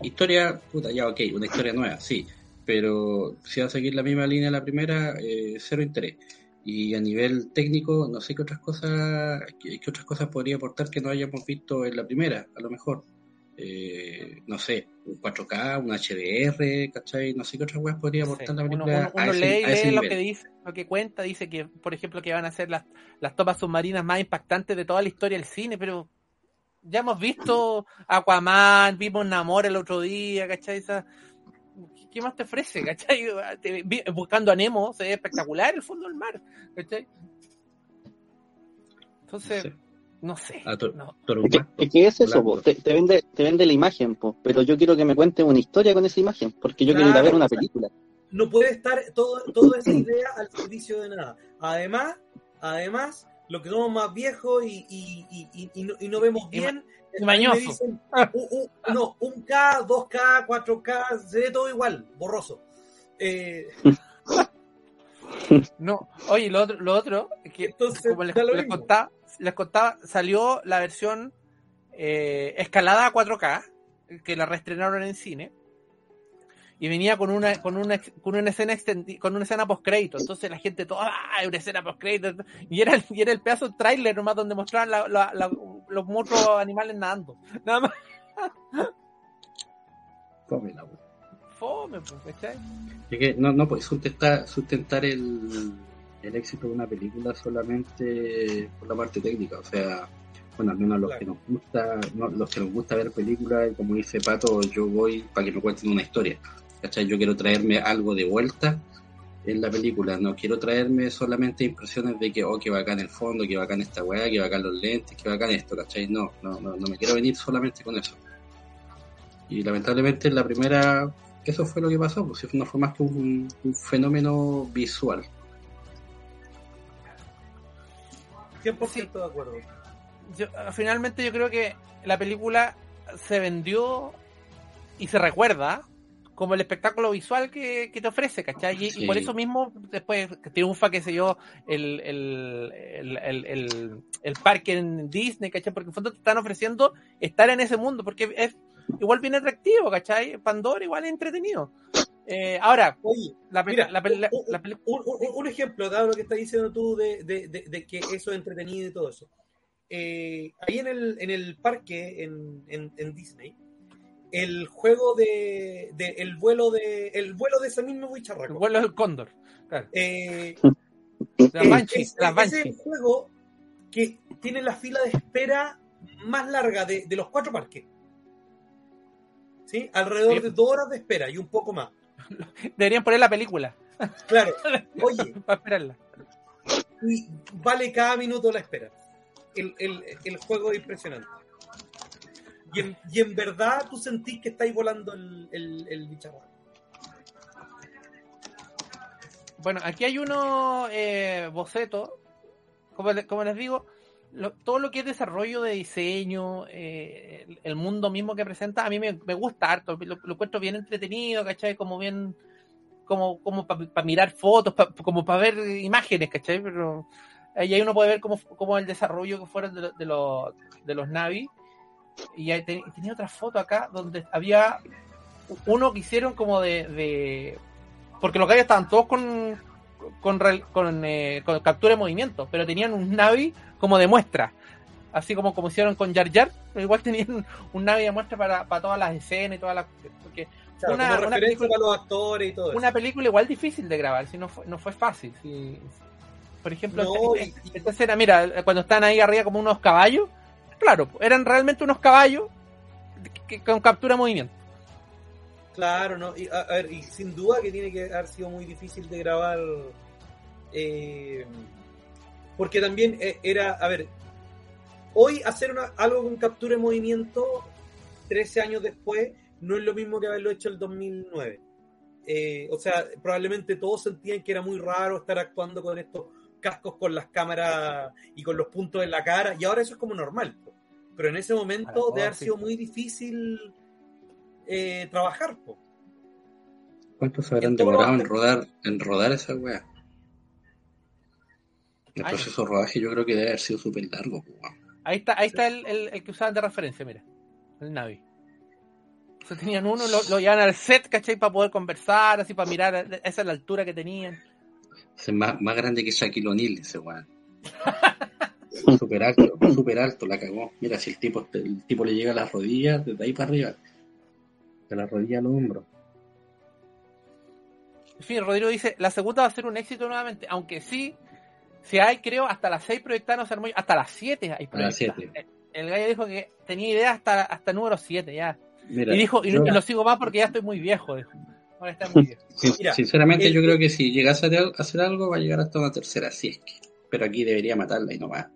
Historia, puta, ya, ok, una historia nueva, sí. Pero si va a seguir la misma línea de la primera, eh, cero interés. Y a nivel técnico, no sé qué otras cosas, qué, qué otras cosas podría aportar que no hayamos visto en la primera, a lo mejor. Eh, no sé, un 4K, un HDR, ¿cachai? No sé qué otras cosas podría aportar Sí. la Uno, película uno- a uno ese, lee y a ese lee lo nivel. que dice, lo que cuenta, dice que, por ejemplo, que van a ser las, las tomas submarinas más impactantes de toda la historia del cine, pero ya hemos visto Aquaman, vimos Namor el otro día, ¿cachai? Esa- ¿qué- ¿Qué más te ofrece, cachai? (laughs) Buscando a Nemo, se ve espectacular el fondo del mar, ¿cachai? Entonces, Sí. no sé. A to- no. Toruma. Es que es eso, po. Te, te vende, te vende la imagen, po. pero yo quiero que me cuentes una historia con esa imagen, porque yo quiero ir a ver una película. no puede estar todo, toda esa idea al servicio de nada. Además, además, lo que somos más viejos y, y, y, y- no, y no vemos bien, mañoso. me dicen, "U- u- no, 1K, 2K, 4K, se ve todo igual, borroso. Eh, (laughs) No, oye, lo otro, lo otro que entonces, como les, les contaba, les contaba, salió la versión eh, escalada a 4K, que la reestrenaron en cine, y venía con una, con una, con una escena extendi- con una escena post crédito. Entonces la gente toda, ¡ah! una escena post crédito. Y era, el- y era el pedazo de tráiler nomás donde mostraban la- la- la- los monstruos animales nadando. Nada más. Fome la. Fome, pues, ¿cachai? Es que no, no puedes sustentar, sustentar el, el éxito de una película solamente por la parte técnica. O sea, bueno, al menos los Claro. que nos gusta, no, los que nos gusta ver películas, y como dice Pato, yo voy para que me cuenten una historia. ¿Cachai? Yo quiero traerme algo de vuelta en la película, no quiero traerme solamente impresiones de que, oh, que bacán el fondo, que bacán esta weá, que bacán los lentes, que bacán esto, ¿cachai? No, no, no, no me quiero venir solamente con eso. Y lamentablemente en la primera eso fue lo que pasó, pues no fue más que un, un fenómeno visual. 100% de acuerdo. Yo, finalmente yo creo que la película se vendió y se recuerda como el espectáculo visual que, que te ofrece, ¿cachai? Y, por eso mismo después triunfa, qué sé yo, el, el, el, el, el- el parque en Disney, ¿cachai? Porque en fondo te están ofreciendo estar en ese mundo, porque es igual bien atractivo, ¿cachai? Pandora igual es entretenido. Eh, ahora, Oye, la, pe- Mira, la, pe- la- un- la peli- un, un- un ejemplo, dado lo que estás diciendo tú de, de- de- de que eso es entretenido y todo eso. Eh, ahí en el, en el parque, en, en- en Disney, el juego de, de- el vuelo de el vuelo de ese mismo el bicharraco. vuelo del cóndor, claro. Eh, (laughs) eh, Banshee, es- Banshee. el juego que tiene la fila de espera más larga de, de los cuatro parques. ¿Sí? Alrededor Sí. de dos horas de espera y un poco más. (laughs) Deberían poner la película Claro. (laughs) Oye, para esperarla. y vale cada minuto la espera. El, el- el juego es impresionante. Y en, y en verdad tú sentís que estáis volando el, el, el. Bueno, aquí hay unos eh, bocetos. Como, como les digo, todo lo que es desarrollo de diseño, eh, el, mundo mismo que presenta, a mí me, me gusta harto. Lo, lo encuentro bien entretenido, ¿cachai? Como bien. Como, como para mirar fotos, pa- como para ver imágenes, ¿cachai? Pero ahí uno puede ver cómo, cómo el desarrollo que fueron de, lo- de los, de los Navi. Y ahí te- tenía otra foto acá donde había uno que hicieron como de. de- porque los gallos estaban todos con. con, eh, con captura de movimiento, pero tenían un Navi como de muestra. Así como, como hicieron con Jar Jar, pero igual (laughs) tenían un, Navi de muestra para, para todas las escenas y todas las. Porque Claro, Una- una película- para los actores y todo eso. una película igual difícil de grabar, si no fue, no fue fácil. si- por ejemplo, No, esta, y- y- esta escena, mira, cuando están ahí arriba como unos caballos, claro, eran realmente unos caballos que- con captura de movimiento. Claro, no, y, a, a ver, y sin duda que tiene que haber sido muy difícil de grabar. eh, porque también eh, era, a ver, hoy hacer una- algo con captura de movimiento 13 años después no es lo mismo que haberlo hecho el 2009. Eh, o sea, probablemente todos sentían que era muy raro estar actuando con estos cascos con las cámaras y con los puntos en la cara, y ahora eso es como normal. po. Pero en ese momento debe haber sido muy difícil eh, trabajar. po. ¿Cuánto se habrán demorado en rodar, en rodar esa weá? El Ay. proceso de rodaje yo creo que debe haber sido súper largo, weón. Ahí está, ahí está el, el- el que usaban de referencia, mira. El Navi. Entonces tenían uno, lo, lo llevan al set, ¿cachai? Para poder conversar, así para mirar, esa es la altura que tenían. Es más, más grande que Shaquille O'Neal, ese weón. (laughs) súper alto, súper alto, la cagó. Mira, si el tipo, el tipo le llega a las rodillas, desde ahí para arriba. De la rodilla al hombro. En fin, Rodrigo dice, la segunda va a ser un éxito nuevamente, aunque sí, si hay, creo, hasta las 6 proyectadas no se armó, hasta las 7 hay siete. El gallo dijo que tenía idea hasta, hasta número 7 ya. Mira, Y dijo, y, yo- lo sigo más porque ya estoy muy viejo, dijo. Ahora está muy viejo. sin- Mira, sinceramente, el- yo creo que si llegase a hacer- algo, va a llegar hasta una tercera, si es que. Pero aquí debería matarla y no va.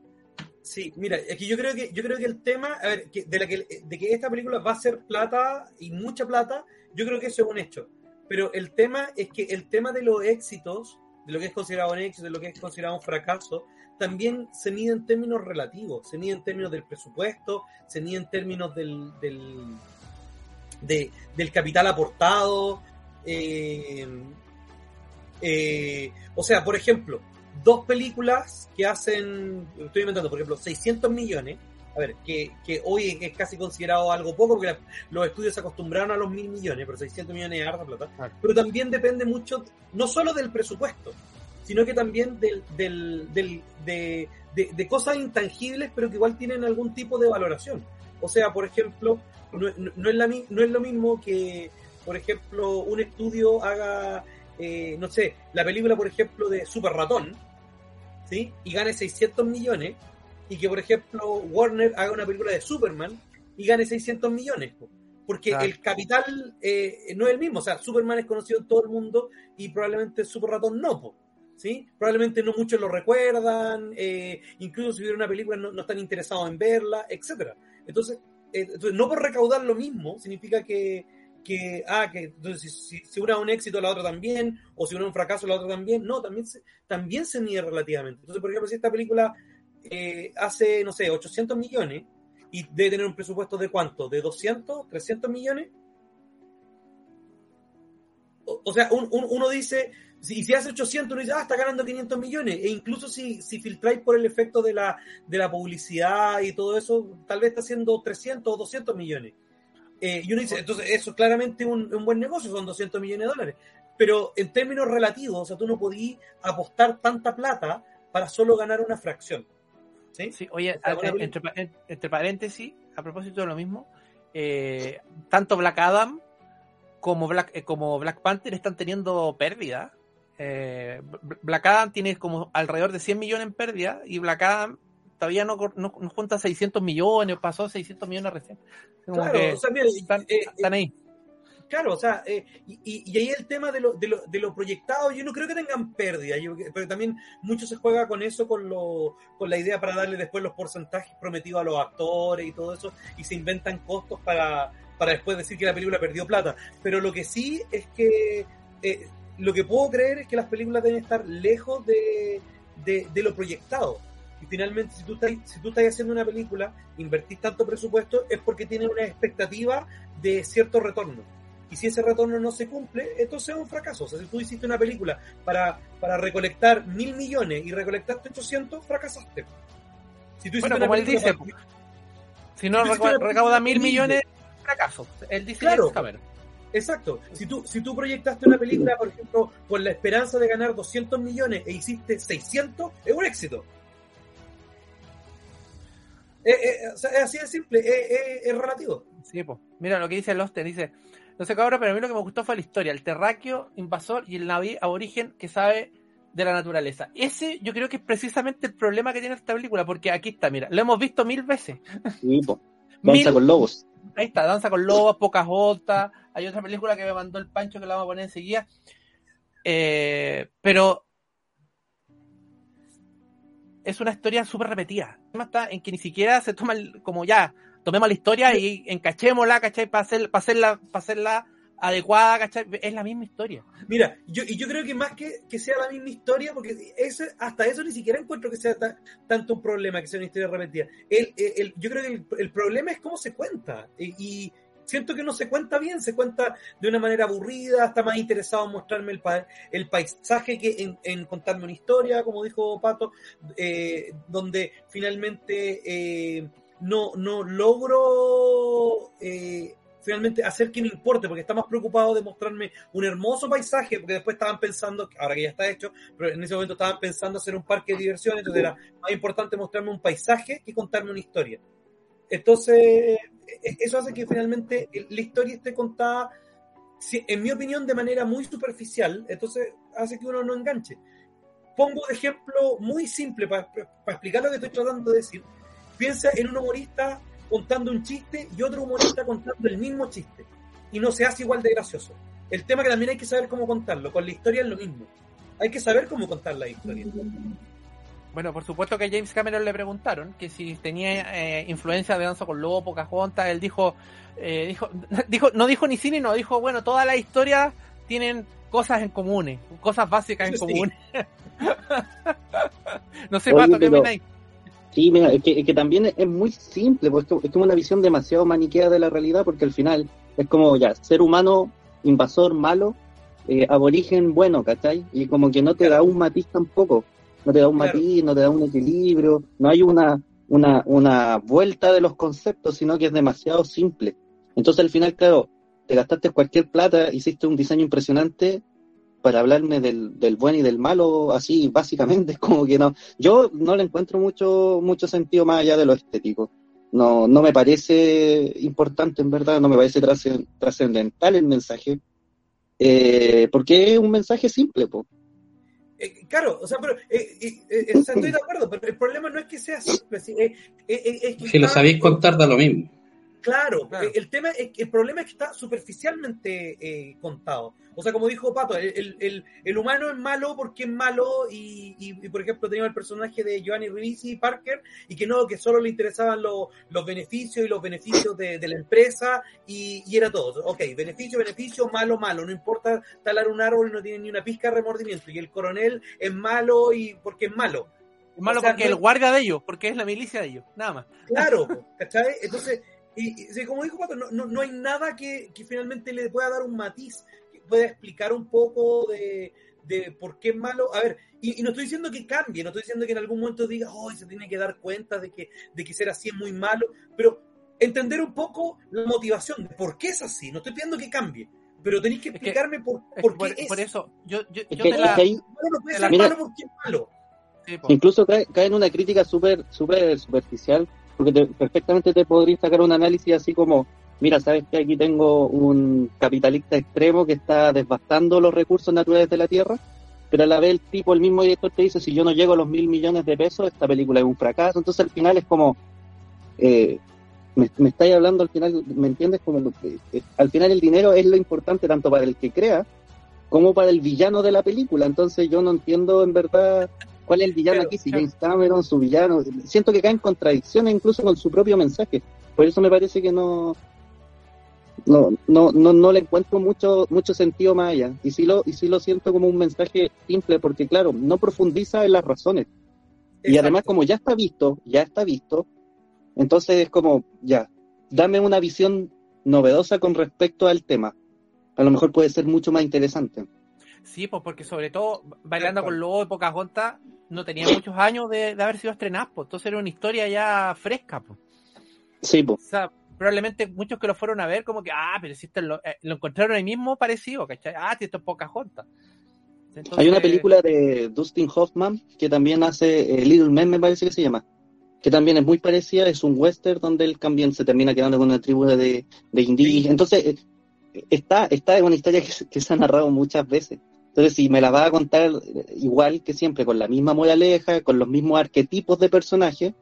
Sí, mira, que yo creo que yo creo que el tema, a ver, que de la que de que esta película va a ser plata y mucha plata, yo creo que eso es un hecho. Pero el tema es que el tema de los éxitos, de lo que es considerado un éxito, de lo que es considerado un fracaso, también se mide en términos relativos, se mide en términos del presupuesto, se mide en términos del, del, de- del capital aportado. Eh, eh, o sea, por ejemplo, dos películas que hacen, estoy inventando, por ejemplo, 600 millones, a ver, que, que hoy es casi considerado algo poco, porque la- los estudios se acostumbraron a los mil millones, pero 600 millones es harta plata. Pero también depende mucho, no solo del presupuesto, sino que también del, del, del- de, de- de cosas intangibles, pero que igual tienen algún tipo de valoración. O sea, por ejemplo, no, no- no es, la, no es lo mismo que, por ejemplo, un estudio haga, eh, no sé, la película, por ejemplo, de Super Ratón, ¿sí? Y gane 600 millones, y que, por ejemplo, Warner haga una película de Superman y gane 600 millones. po. Porque Claro. el capital eh, no es el mismo. O sea, Superman es conocido en todo el mundo y probablemente Super Ratón no. po. ¿Sí? Probablemente no muchos lo recuerdan, eh, incluso si hubiera una película no, no están interesados en verla, etcétera. Entonces, eh, entonces, no por recaudar lo mismo significa que, que ah, que entonces si, si, una es un éxito, la otra también, o si una es un fracaso, la otra también. No, también se, también se mide relativamente. Entonces, por ejemplo, si esta película eh, hace, no sé, 800 millones y debe tener un presupuesto de cuánto, de 200, 300 millones. O, sea, un- uno dice, si, si hace 800, uno dice, ah, está ganando 500 millones. E incluso si, si filtráis por el efecto de la, de la publicidad y todo eso, tal vez está haciendo 300 o 200 millones. Eh, y uno dice, entonces eso es claramente un, un buen negocio, son 200 millones de dólares. Pero en términos relativos, o sea, tú no podías apostar tanta plata para solo ganar una fracción. ¿Sí? Sí, oye, O sea, entre, pa- en- entre paréntesis, a propósito de lo mismo, eh, tanto Black Adam como Black, eh, como Black Panther están teniendo pérdida. Black Adam tiene como alrededor de 100 millones en pérdida y Black Adam todavía no, no, no junta 600 millones, pasó 600 millones recién. Como Claro, que o sea, mira, están, eh, están ahí. Claro, o sea, eh, y, y- y ahí el tema de lo, de, lo, de lo proyectado, yo no creo que tengan pérdida, yo- pero también mucho se juega con eso, con, lo, con la idea para darle después los porcentajes prometidos a los actores y todo eso, y se inventan costos para, para después decir que la película perdió plata. Pero lo que sí es que, eh, lo que puedo creer es que las películas deben estar lejos de, de, de lo proyectado. Y finalmente, si tú, estás, si tú estás haciendo una película, invertís tanto presupuesto, es porque tienes una expectativa de cierto retorno. Y si ese retorno no se cumple, entonces es un fracaso. O sea, si tú hiciste una película para, para recolectar mil millones y recolectaste 800, fracasaste. Si tú bueno, como él dice, para... si no si recauda mil millones, fracaso. Él dice claro, Exacto. Si tú, si tú proyectaste una película, por ejemplo, con la esperanza de ganar 200 millones e hiciste 600, es un éxito. Es, es, es así de simple, es, relativo. Sí, pues. Mira lo que dice Loster, dice, no sé cabrón, pero a mí lo que me gustó fue la historia, el terráqueo invasor y el naví aborigen que sabe de la naturaleza. Ese yo creo que es precisamente el problema que tiene esta película, porque aquí está, mira, lo hemos visto mil veces. Sí, po. (laughs) Danza con lobos. Ahí está, Danza con lobos, Pocas Jotas. Hay otra película que me mandó el Pancho que la vamos a poner enseguida. Eh, pero es una historia súper repetida. El está en que ni siquiera se toma el, como ya, tomemos la historia y encachémosla, ¿cachai? Para, hacer, para, hacerla, para hacerla adecuada, ¿cachai? Es la misma historia. Mira, yo, y yo creo que más que, que sea la misma historia, porque ese, hasta eso ni siquiera encuentro que sea tanto un problema, que sea una historia repetida. El, el, yo creo que el, el, problema es cómo se cuenta. y siento que no se cuenta bien, se cuenta de una manera aburrida, está más interesado en mostrarme el, pa el paisaje que en, en, contarme una historia, como dijo Pato, eh, donde finalmente eh, no, no logro eh, finalmente hacer que me importe, porque está más preocupado de mostrarme un hermoso paisaje, porque después estaban pensando, ahora que ya está hecho, pero en ese momento estaban pensando hacer un parque de diversiones, entonces era más importante mostrarme un paisaje que contarme una historia. Entonces, eso hace que finalmente la historia esté contada, en mi opinión, de manera muy superficial, entonces hace que uno no enganche. Pongo de ejemplo muy simple para, explicar lo que estoy tratando de decir. Piensa en un humorista contando un chiste y otro humorista contando el mismo chiste. Y no se hace igual de gracioso. El tema que también hay que saber cómo contarlo. Con la historia es lo mismo. Hay que saber cómo contar la historia. Bueno, por supuesto que a James Cameron le preguntaron que si tenía eh, influencia de Danza con Lobo, Pocahontas, él dijo, eh, dijo, (laughs) dijo, no dijo ni cine, no, dijo, bueno, todas las historias tienen cosas en comunes, cosas básicas en sí. común. (laughs) no sé, Pato, ¿qué opináis? Sí, mira, es que, es que, también es muy simple, porque es como una visión demasiado maniquea de la realidad, porque al final es como ya, ser humano, invasor, malo, eh, aborigen, bueno, ¿cachai? Y como que no te da un matiz tampoco no te da un claro. matiz, no te da un equilibrio, no hay una, una, una vuelta de los conceptos, sino que es demasiado simple. Entonces al final, claro, te gastaste cualquier plata, hiciste un diseño impresionante para hablarme del, del buen y del malo, así básicamente, es (laughs) como que no. Yo no le encuentro mucho, mucho sentido más allá de lo estético. No, no me parece importante, en verdad, no me parece trascendental el mensaje, eh, porque es un mensaje simple, po. Eh, claro, o sea, pero eh, eh, sea, estoy de acuerdo, pero el problema no es que sea simple. Es, es que si lo sabéis contar, da lo mismo. Claro, claro, el tema el problema es que está superficialmente eh, contado. O sea, como dijo Pato, el, el, el, humano es malo porque es malo y, y, y por ejemplo teníamos el personaje de Giovanni Ribisi Parker y que no, que solo le interesaban lo, los beneficios y los beneficios de, de la empresa y, y, era todo. Ok, beneficio, beneficio, malo, malo. No importa talar un árbol y no tiene ni una pizca de remordimiento. Y el coronel es malo y porque es malo. Es malo o sea, porque no, es el guardia de ellos, porque es la milicia de ellos, nada más. Claro, (laughs) ¿cachai? Entonces y, y, como dijo Pato, no, no, no hay nada que, que, finalmente le pueda dar un matiz, que pueda explicar un poco de, de por qué es malo. A ver, y, y, no estoy diciendo que cambie, no estoy diciendo que en algún momento diga, oh, se tiene que dar cuenta de que, de que ser así es muy malo, pero entender un poco la motivación de por qué es así. No estoy pidiendo que cambie, pero tenéis que explicarme es que, por, por, por, qué es. Por eso, yo, yo, es yo que, te la... ahí, no puede ser mira, malo porque es malo. Sí, Incluso cae, cae, en una crítica súper super superficial porque te, perfectamente te podría sacar un análisis así como, mira, sabes que aquí tengo un capitalista extremo que está devastando los recursos naturales de la Tierra, pero a la vez el tipo, el mismo director te dice, si yo no llego a los mil millones de pesos, esta película es un fracaso, entonces al final es como, eh, me, me estáis hablando al final, ¿me entiendes? Como que, eh, al final el dinero es lo importante tanto para el que crea como para el villano de la película, entonces yo no entiendo en verdad ¿Cuál es el villano aquí? Si James Cameron, su villano. Siento que cae en contradicciones incluso con su propio mensaje. Por eso me parece que no. no, no, no, no le encuentro mucho, mucho sentido más allá. Y sí lo, y sí lo siento como un mensaje simple, porque claro, no profundiza en las razones. Y además, como ya está visto, ya está visto, entonces es como, ya, dame una visión novedosa con respecto al tema. A lo mejor puede ser mucho más interesante. Sí, pues porque sobre todo Bailando con Lobo y Pocahontas no tenía muchos años de, de haber sido estrenada, pues entonces era una historia ya fresca, pues. Sí, pues. O sea, probablemente muchos que lo fueron a ver como que, ah, pero si lo, eh, lo encontraron ahí mismo parecido, ¿cachai? Ah, si esto es Pocahontas. Entonces, Hay una película de Dustin Hoffman que también hace eh, Little Men, me parece que se llama. Que también es muy parecida, es un western donde él también se termina quedando con una tribu de, de indígenas. Entonces, eh, está, está en una historia que se ha narrado muchas veces. Entonces, si me la va a contar eh, igual que siempre, con la misma moraleja, con los mismos arquetipos de personajes,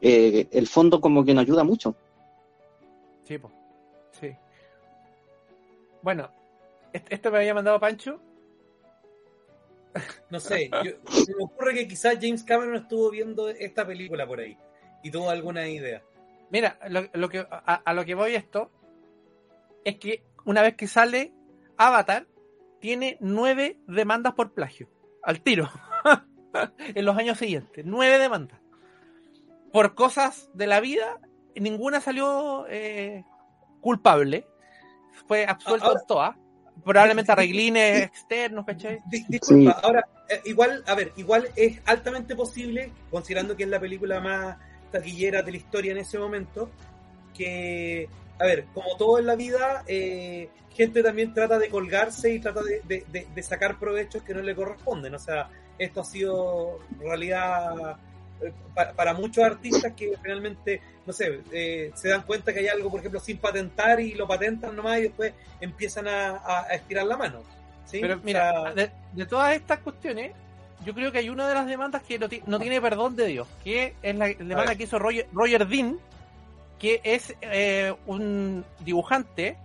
eh, el fondo como que nos ayuda mucho. Sí, pues. Sí. Bueno, est- esto me había mandado Pancho. (laughs) No sé, yo- se me ocurre que quizás James Cameron estuvo viendo esta película por ahí y tuvo alguna idea. Mira, lo, lo que, a, a lo que voy esto es que una vez que sale Avatar, tiene nueve demandas por plagio. Al tiro. (laughs) en los años siguientes. Nueve demandas. Por cosas de la vida, ninguna salió eh, culpable. Fue absuelto Ahora- en todas. Probablemente arreglines externos, ¿cachai? Di- disculpa, Sí. ahora, eh, igual, a ver, igual es altamente posible, considerando que es la película más taquillera de la historia en ese momento, que, a ver, como todo en la vida, eh, gente también trata de colgarse y trata de, de- de- de sacar provechos que no le corresponden. O sea, esto ha sido realidad eh, pa- para muchos artistas que finalmente, no sé, eh, se dan cuenta que hay algo, por ejemplo, sin patentar y lo patentan nomás y después empiezan a, a- a estirar la mano. ¿sí? Pero O mira, sea, de, todas estas cuestiones, yo creo que hay una de las demandas que no, no tiene perdón de Dios, que es la demanda que hizo Roger, Roger Dean, que es eh, un dibujante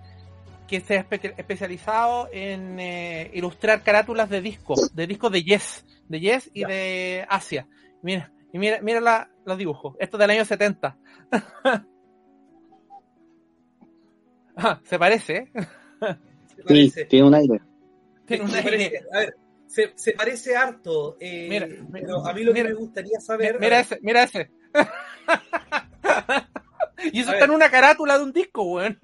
que se ha espe- especializado en eh, ilustrar carátulas de discos, de discos de Yes, de Yes y Ya. de Asia. Mira, y mira, mira la- los dibujos, esto es del año 70. (laughs) Ah, se parece, ¿eh? (laughs) se Sí, parece. tiene un aire. Tiene un Se aire. parece- a ver, se, se parece harto. eh, Mira, pero a mí lo mira. que me gustaría saber. Mira ese, mira ese. (laughs) y eso A está en una carátula de un disco, weón.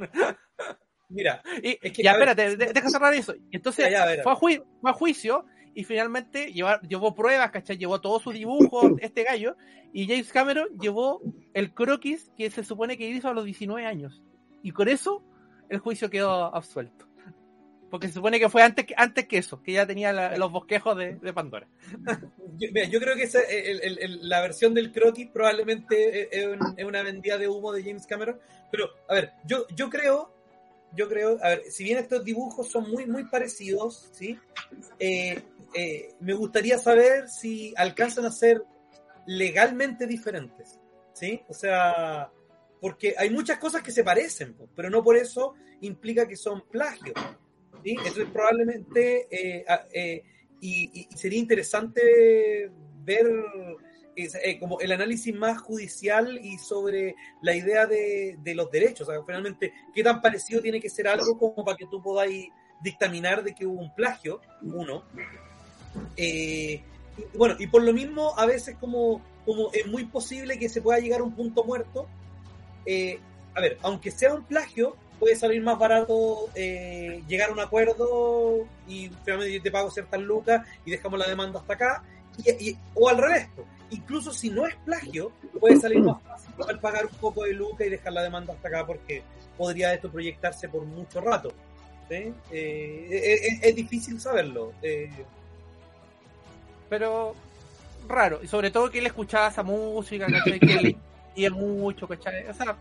mira, Y, Es que, ya, espérate, de- deja cerrar eso. Entonces, Ya, ya, a ver, a fue, a fue juicio y finalmente llevó pruebas, ¿cachai? Llevó todos sus dibujos, (coughs) este gallo, y James Cameron llevó el croquis que se supone que hizo a los 19 años. Y con eso, el juicio quedó absuelto. Porque se supone que fue antes que, antes que eso, que ya tenía la- los bosquejos de, de Pandora. yo, mira, yo creo que esa- el- el- el- la versión del croquis probablemente es, es es una vendida de humo de James Cameron. Pero, a ver, yo, yo creo. Yo creo, a ver, si bien estos dibujos son muy, muy parecidos, ¿sí? Eh, eh, me gustaría saber si alcanzan a ser legalmente diferentes, ¿sí? O sea, porque hay muchas cosas que se parecen, pero no por eso implica que son plagios, ¿sí? Entonces probablemente, eh, eh, y, y- sería interesante ver es, eh, como el análisis más judicial y sobre la idea de, de los derechos, o sea, finalmente, qué tan parecido tiene que ser algo como para que tú podáis dictaminar de que hubo un plagio, uno, eh, y, bueno, y por lo mismo, a veces como, como es muy posible que se pueda llegar a un punto muerto, eh, a ver, aunque sea un plagio, puede salir más barato eh, llegar a un acuerdo y finalmente yo te pago ciertas lucas y dejamos la demanda hasta acá, y- y- o al revés, incluso si no es plagio, puede salir más fácil poder pagar un poco de lucas y dejar la demanda hasta acá porque podría esto proyectarse por mucho rato. ¿sí? Eh, es, es- es difícil saberlo. eh, pero raro. Y sobre todo que él escuchaba esa música, ¿cachai? Que él (coughs) leía mucho, ¿cachai? O sea,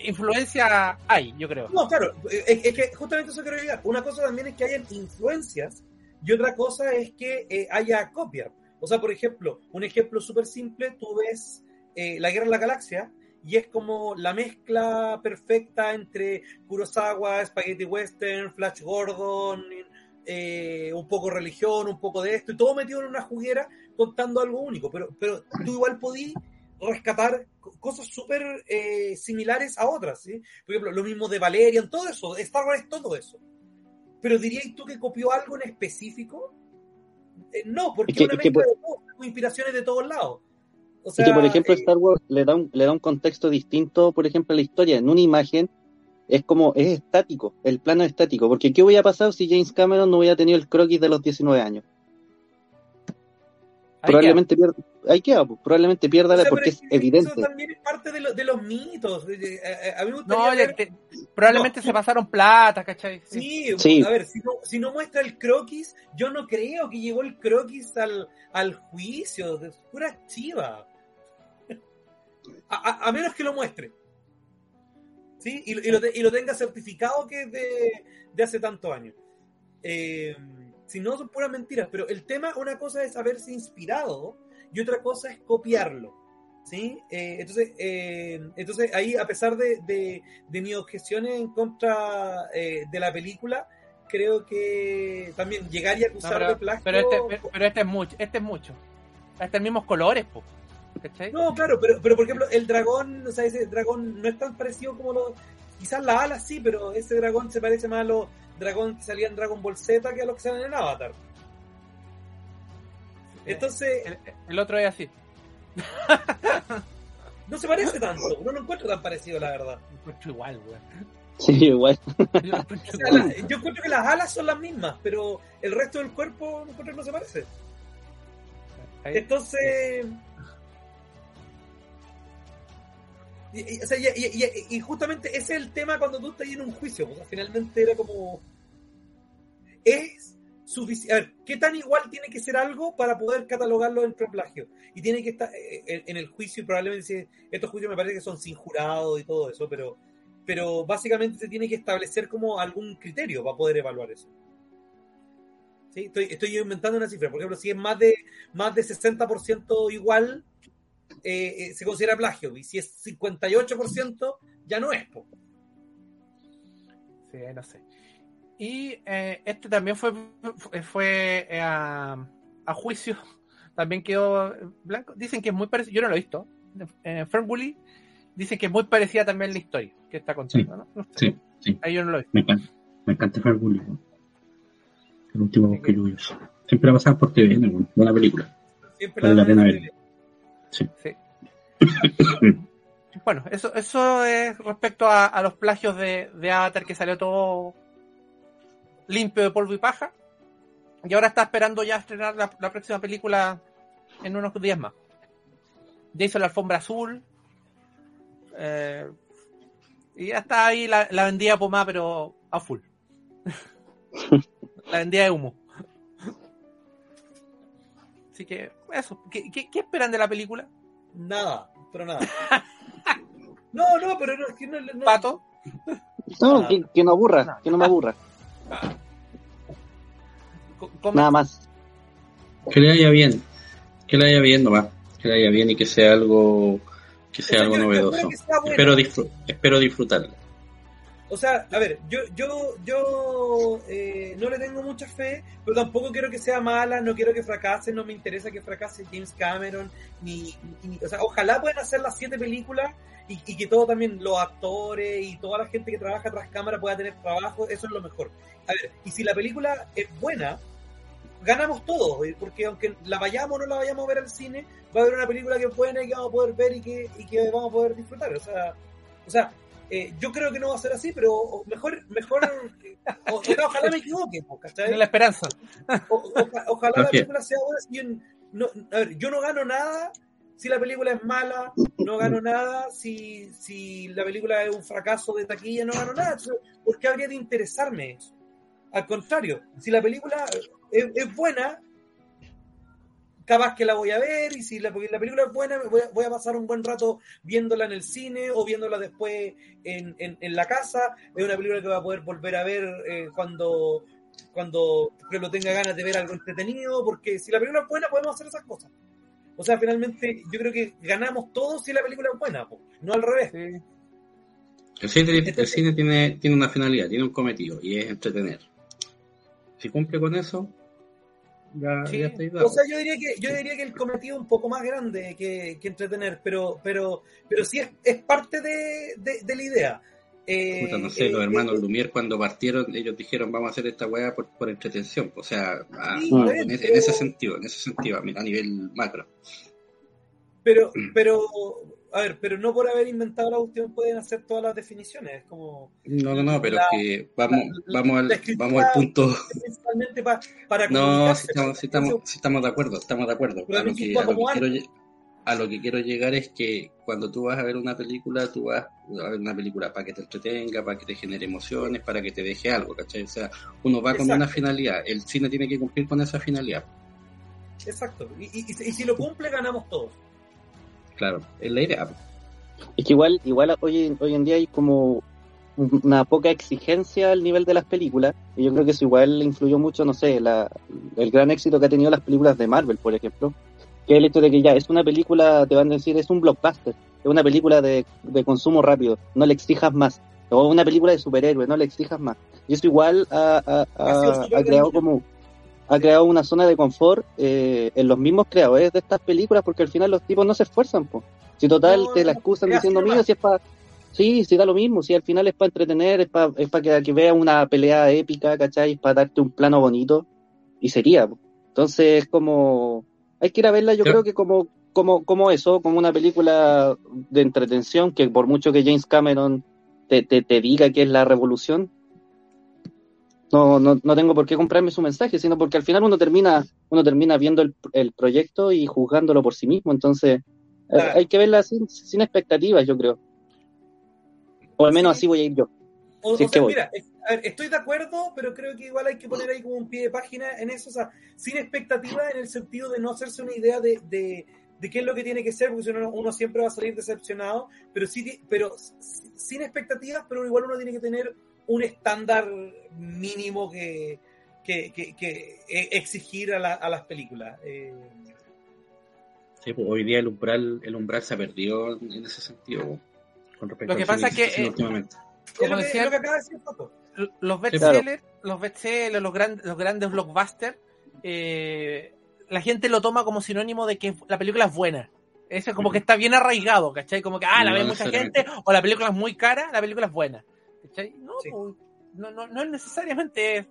influencia hay, yo creo. No, claro, es, que justamente eso quiero llegar. Una cosa también es que hayan influencias y otra cosa es que eh, haya copia. O sea, por ejemplo, un ejemplo súper simple, tú ves eh, La Guerra de la Galaxia y es como la mezcla perfecta entre Kurosawa, Spaghetti Western, Flash Gordon, eh, un poco religión, un poco de esto, y todo metido en una juguera contando algo único. Pero, pero tú igual podí rescatar cosas súper eh, similares a otras, ¿sí? Por ejemplo, lo mismo de Valerian, todo eso, Star Wars es todo eso. Pero dirías tú que copió algo en específico? Eh, no, porque Es que- una es que mezcla por- de todo, tengo inspiraciones de todos lados. O Y que, por ejemplo, eh, Star Wars le da, un, le da un contexto distinto, por ejemplo, a la historia. En una imagen es como, es estático, el plano es estático. Porque ¿qué hubiera pasado si James Cameron no hubiera tenido el croquis de los 19 años? Probablemente pierda, ahí queda, pues, probablemente pierda o sea, porque es evidente. Eso también es parte de, lo- de los mitos. A mí me No, ver- ya te- probablemente se pasaron plata, ¿cachai? Sí, Sí. a ver, si no, si no muestra el croquis, yo no creo que llegó el croquis al, al juicio, es pura chiva. A, a- a menos que lo muestre. ¿Sí? Y, lo- y lo, y lo tenga certificado que es de, de hace tantos años. Eh, si no, son puras mentiras. Pero el tema, una cosa es haberse inspirado y otra cosa es copiarlo. ¿Sí? Eh, entonces, eh, entonces, ahí, a pesar de, de, de mis objeciones en contra eh, de la película, creo que también llegar y No, acusar pero, de plagio. pero este, pero- pero este es mucho, este es mucho. Hasta en mismos colores, po. ¿Cachai? No, claro, pero, pero por ejemplo, el dragón, o sea, ese dragón no es tan parecido como los. Quizás las alas sí, pero ese dragón se parece más a los dragón que salían en Dragon Ball Z que a los que salen en Avatar. Entonces, El, el otro es así. (laughs) no se parece tanto. No lo encuentro tan parecido, la verdad. Lo encuentro igual, weón. Sí, igual. (laughs) Yo encuentro O sea, la- yo encuentro que las alas son las mismas, pero el resto del cuerpo no encuentro que no se parece. Entonces. Y, y- o sea, y- y- y- y justamente ese es el tema cuando tú estás ahí en un juicio. O sea, finalmente era como. Es suficiente. A ver, ¿qué tan igual tiene que ser algo para poder catalogarlo dentro de plagio? Y tiene que estar eh, en, en el juicio, y probablemente estos juicios me parece que son sin jurado y todo eso, pero, pero básicamente se tiene que establecer como algún criterio para poder evaluar eso. Estoy, estoy inventando una cifra. Por ejemplo, si es más de, más de 60% igual, eh, eh, se considera plagio. Y si es 58%, ya no es. po. Sí, no sé. Y eh, este también fue, fue, eh, a, a juicio. (laughs) También quedó blanco. Dicen que es muy parecido. Yo no lo he visto. Eh, Fernbully dicen que es muy parecida también la historia que está contando. ¿no? No sé. Sí, sí. Ahí yo no lo he visto. Me encanta. Me encanta weón. El último bosque lluvioso. Siempre la pasaban por TV, ¿no? Buena película. Siempre Vale la pena en verlo. tele. (laughs) Bueno, eso, eso es respecto a, a los plagios de, de Avatar que salió todo limpio de polvo y paja. Y ahora está esperando ya estrenar la, la próxima película en unos días más. Ya hizo la alfombra azul. eh, y ya está ahí la, la vendida pomada, pero a full. (laughs) la vendida de humo. Así que, eso. ¿Qué, qué, qué esperan de la película? Nada, pero nada. (laughs) No, no, pero no, no, no- Pato. No, que, que no aburra, que no me aburra. Nada más. Que le vaya bien. Que le vaya bien nomás. Que le vaya bien y que sea algo que sea algo novedoso. espero que disfr- espero. O sea, a ver, yo, yo, yo eh, no le tengo mucha fe, pero tampoco quiero que sea mala, no quiero que fracase, no me interesa que fracase James Cameron, ni, ni- o sea, ojalá puedan hacer las siete películas y, y que todo también, los actores y toda la gente que trabaja tras cámara pueda tener trabajo, eso es lo mejor. A ver, y si la película es buena, ganamos todos, eh, porque aunque la vayamos o no la vayamos a ver al cine, va a haber una película que es buena y que vamos a poder ver y que, y que vamos a poder disfrutar. O sea, o sea eh, yo creo que no va a ser así, pero mejor, mejor, o- o ojalá me equivoque, ¿cachai? (laughs) La esperanza. O- oja- ojalá la Gracias. película sea buena. si yo, no, a ver, yo no gano nada si la película es mala, no gano nada si, si la película es un fracaso de taquilla, no gano nada. ¿Por qué habría de interesarme eso? Al contrario, si la película es, es buena, capaz que la voy a ver y si la, porque la película es buena, voy a, voy a pasar un buen rato viéndola en el cine o viéndola después en, en, en la casa. Es una película que voy a poder volver a ver eh, cuando cuando lo tenga ganas de ver algo entretenido, porque si la película es buena podemos hacer esas cosas. O sea, finalmente yo creo que ganamos todos si la película es buena, po, no al revés. Sí. El cine, el cine tiene, tiene una finalidad, tiene un cometido y es entretener. Si cumple con eso, ya, Sí. ya estáis dado. O sea, yo diría que yo diría que el cometido es un poco más grande que, que entretener, pero pero pero sí es, es parte de, de, de la idea. Eh, Puta, no sé, eh, los hermanos eh, Lumière cuando partieron, ellos dijeron vamos a hacer esta weá por, por entretención. O sea, a- Sí, en, en ese sentido, en ese sentido, a, a nivel macro. Pero, pero, a ver, pero no por haber inventado la cuestión pueden hacer todas las definiciones. Es como No, no, no, pero La- que vamos, la- vamos, al, vamos al punto. principalmente pa- para No, si estamos, si estamos, si estamos de acuerdo, estamos de acuerdo. A lo, que, existe a, lo que como quiero, lle- a lo que quiero llegar es que cuando tú vas a ver una película, tú vas a ver una película para que te entretenga, para que te genere emociones, para que te deje algo, ¿cachai? O sea, uno va con Exacto. una finalidad, el cine tiene que cumplir con esa finalidad. Exacto. Y, y- y si lo cumple, ganamos todos. Claro, es la idea. Es que igual, igual hoy, hoy en día hay como una poca exigencia al nivel de las películas. Y yo creo que eso igual influyó mucho, no sé, la, el gran éxito que ha tenido las películas de Marvel, por ejemplo. Que es el hecho de que ya es una película, te van a decir, es un blockbuster. Es una película de, de consumo rápido. No le exijas más. O una película de superhéroes, no le exijas más. Y eso igual ha, ha- ha- creado como ha creado una zona de confort eh, en los mismos creadores de estas películas porque al final los tipos no se esfuerzan, pues. Si total No, te la excusan diciendo, mira, si es para... Sí, sí da lo mismo, si al final es para entretener, es para es pa que, que veas una pelea épica, ¿cachai? Es para darte un plano bonito, y sería. po. Entonces, es como... Hay que ir a verla, yo Sí. creo que como, como, como eso, como una película de entretención, que por mucho que James Cameron te, te, te diga que es la revolución, no, no, no tengo por qué comprarme su mensaje, sino porque al final uno termina, uno termina viendo el, el proyecto y juzgándolo por sí mismo. Entonces, eh, Claro. hay que verla sin, sin expectativas, yo creo. O al menos Sí. así voy a ir yo. O, es sea, mira, a ver, estoy de acuerdo, pero creo que igual hay que poner ahí como un pie de página en eso, o sea, sin expectativa en el sentido de no hacerse una idea de, de, de qué es lo que tiene que ser, porque si no, uno siempre va a salir decepcionado, pero sí, pero sin expectativas, pero igual uno tiene que tener un estándar mínimo que, que, que- que e- exigir a, la- a las películas. Eh, Sí, pues, hoy día el umbral, el umbral se ha perdido en ese sentido. Con respecto Lo que pasa es que, eh, Como lo que, decía- lo que acaba de decir Paco. los claro. bestsellers, los bestsellers, los, gran- los grandes blockbusters, eh, la gente lo toma como sinónimo de que la película es buena. Eso es como que está bien arraigado, ¿cachai? Como que, ah, la No ve mucha gente, o la película es muy cara, la película es buena. ¿Cachai? No, Sí. pues, no, no, no es necesariamente, es,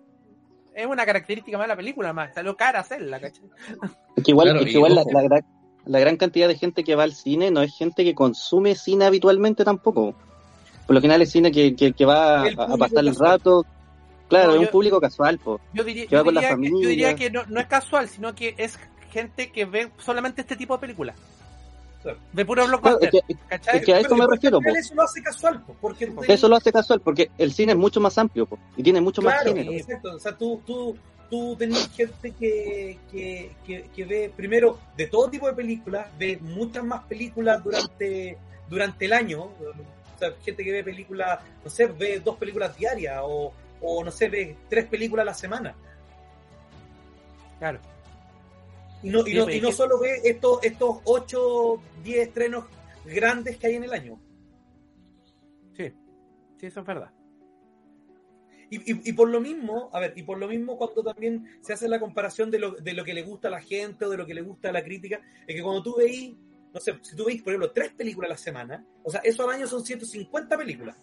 es una característica más de la película, más, salió cara hacerla, ¿cachai? Es que igual, Claro, es que igual la, la gran, la gran cantidad de gente que va al cine no es gente que consume cine habitualmente tampoco. Por lo general es cine que, que, que va a, pasar el rato. Claro, No, es un yo- público casual, po. Yo diría, Que va yo con la diría, que, yo familia. diría que no, no es casual, sino que es gente que ve solamente este tipo de películas. Claro. Ve puro Claro, blockbuster, es, que, ¿cachai? es que a eso me refiero, Eso lo hace casual, po, porque tú Eso lo hace casual, porque el cine es mucho más amplio, po, y tiene mucho más Claro, género. exacto. O sea, tú, tú, tú tenés gente que, que, que, que ve, primero, de todo tipo de películas, ve muchas más películas durante, durante el año. O sea, gente que ve películas, no sé, ve dos películas diarias o, o no sé, ve tres películas a la semana. Claro. Y no, y no, y no solo ve estos, estos 8, 10 estrenos grandes que hay en el año. Sí, sí, eso es verdad. Y, y, y por lo mismo, a ver, y por lo mismo cuando también se hace la comparación de lo, de lo que le gusta a la gente o de lo que le gusta a la crítica, es que cuando tú veís, no sé, si tú veis, por ejemplo, tres películas a la semana, o sea, eso al año son 150 películas.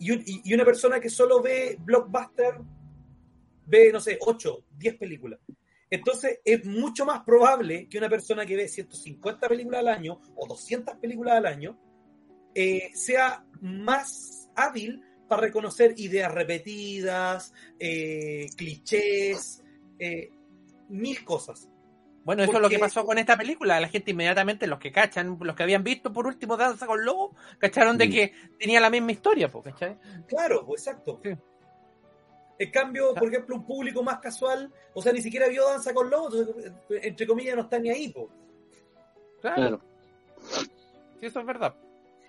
Y, un- y, y una persona que solo ve blockbuster ve, no sé, 8, 10 películas. Entonces es mucho más probable que una persona que ve 150 películas al año o 200 películas al año eh, sea más hábil para reconocer ideas repetidas, eh, clichés, eh, mil cosas. Bueno, eso es lo que pasó con esta película. La gente inmediatamente, los que cachan, los que habían visto por último Danza con Lobo, cacharon de que tenía la misma historia, ¿cachai? Claro, pues, exacto. Sí. En cambio, por ejemplo, un público más casual, o sea, ni siquiera vio Danza con Lobos, entre comillas, no está ni ahí, po. Claro, sí, eso es verdad.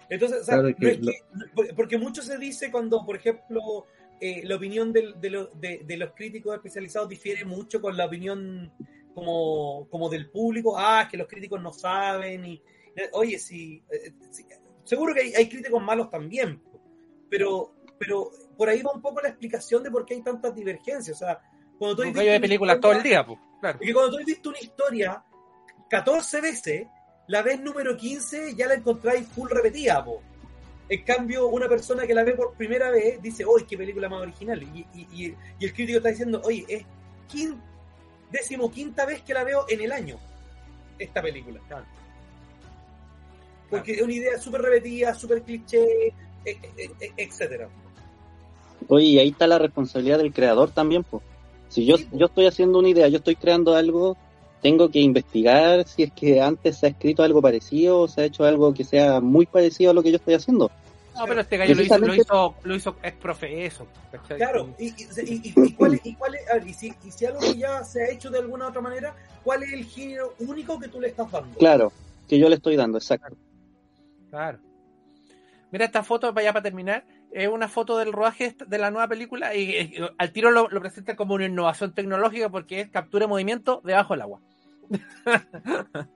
Entonces, o sea, Claro no que es que- porque- mucho se dice cuando, por ejemplo, eh, la opinión de, lo- de- de los críticos especializados difiere mucho con la opinión como, como del público. Ah, es que los críticos no saben. Y, oye, sí, eh, sí, seguro que hay, hay críticos malos también, pero, pero por ahí va un poco la explicación de por qué hay tantas divergencias. O sea, Cuando tú de películas todo el día, pues. Claro. Es que cuando tú has visto una historia 14 veces, la vez número 15 ya la encontráis full repetida, po. En cambio, una persona que la ve por primera vez dice, ¡Uy, qué película más original! Y, y- y- y el crítico está diciendo, oye, es quin, decimoquinta vez que la veo en el año, esta película. Porque es una idea súper repetida, súper cliché, e- e- e- etcétera. Oye, y ahí está la responsabilidad del creador también, pues. Si yo, yo estoy haciendo una idea, yo estoy creando algo, tengo que investigar si es que antes se ha escrito algo parecido o se ha hecho algo que sea muy parecido a lo que yo estoy haciendo. No, pero este gallo lo hizo, lo hizo, lo hizo ex profe eso. ¿cachai? Claro, y, y, y- y- cuál es, y cuál es- a ver, y si, y si algo que ya se ha hecho de alguna otra manera, ¿cuál es el género único que tú le estás dando? Claro, que yo le estoy dando, exacto. Claro. Mira esta foto, para ya para terminar, es una foto del rodaje de la nueva película y, eh, al tiro lo, lo presenta como una innovación tecnológica porque es captura de movimiento debajo del agua. (laughs)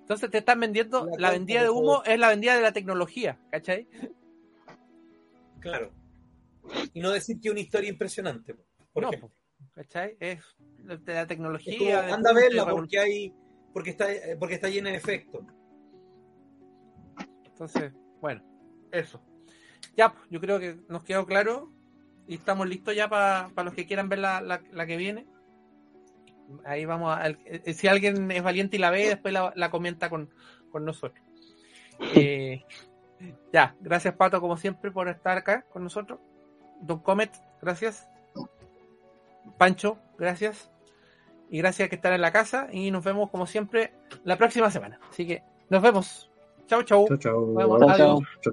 Entonces te están vendiendo, La vendida de humo es la vendida de la tecnología, ¿cachai? Claro. Y no decir que es una historia impresionante, por No, ejemplo. ¿cachai? Es de la Es tecnología. como, anda a verla porque hay porque está porque está llena de efectos. Entonces, bueno, eso. Ya, pues, yo creo que nos quedó claro y estamos listos ya para los que quieran ver la, la- la que viene. Ahí vamos a. eh, si alguien es valiente y la ve, después la, la comenta con, con nosotros. Eh, ya, gracias Pato, como siempre, por estar acá con nosotros. Don Comet, gracias. Pancho, gracias. Y gracias que están en la casa. Y nos vemos, como siempre, la próxima semana. Así que nos vemos. Chau, chau. Chao, chao. Nos vemos. Chao, chao.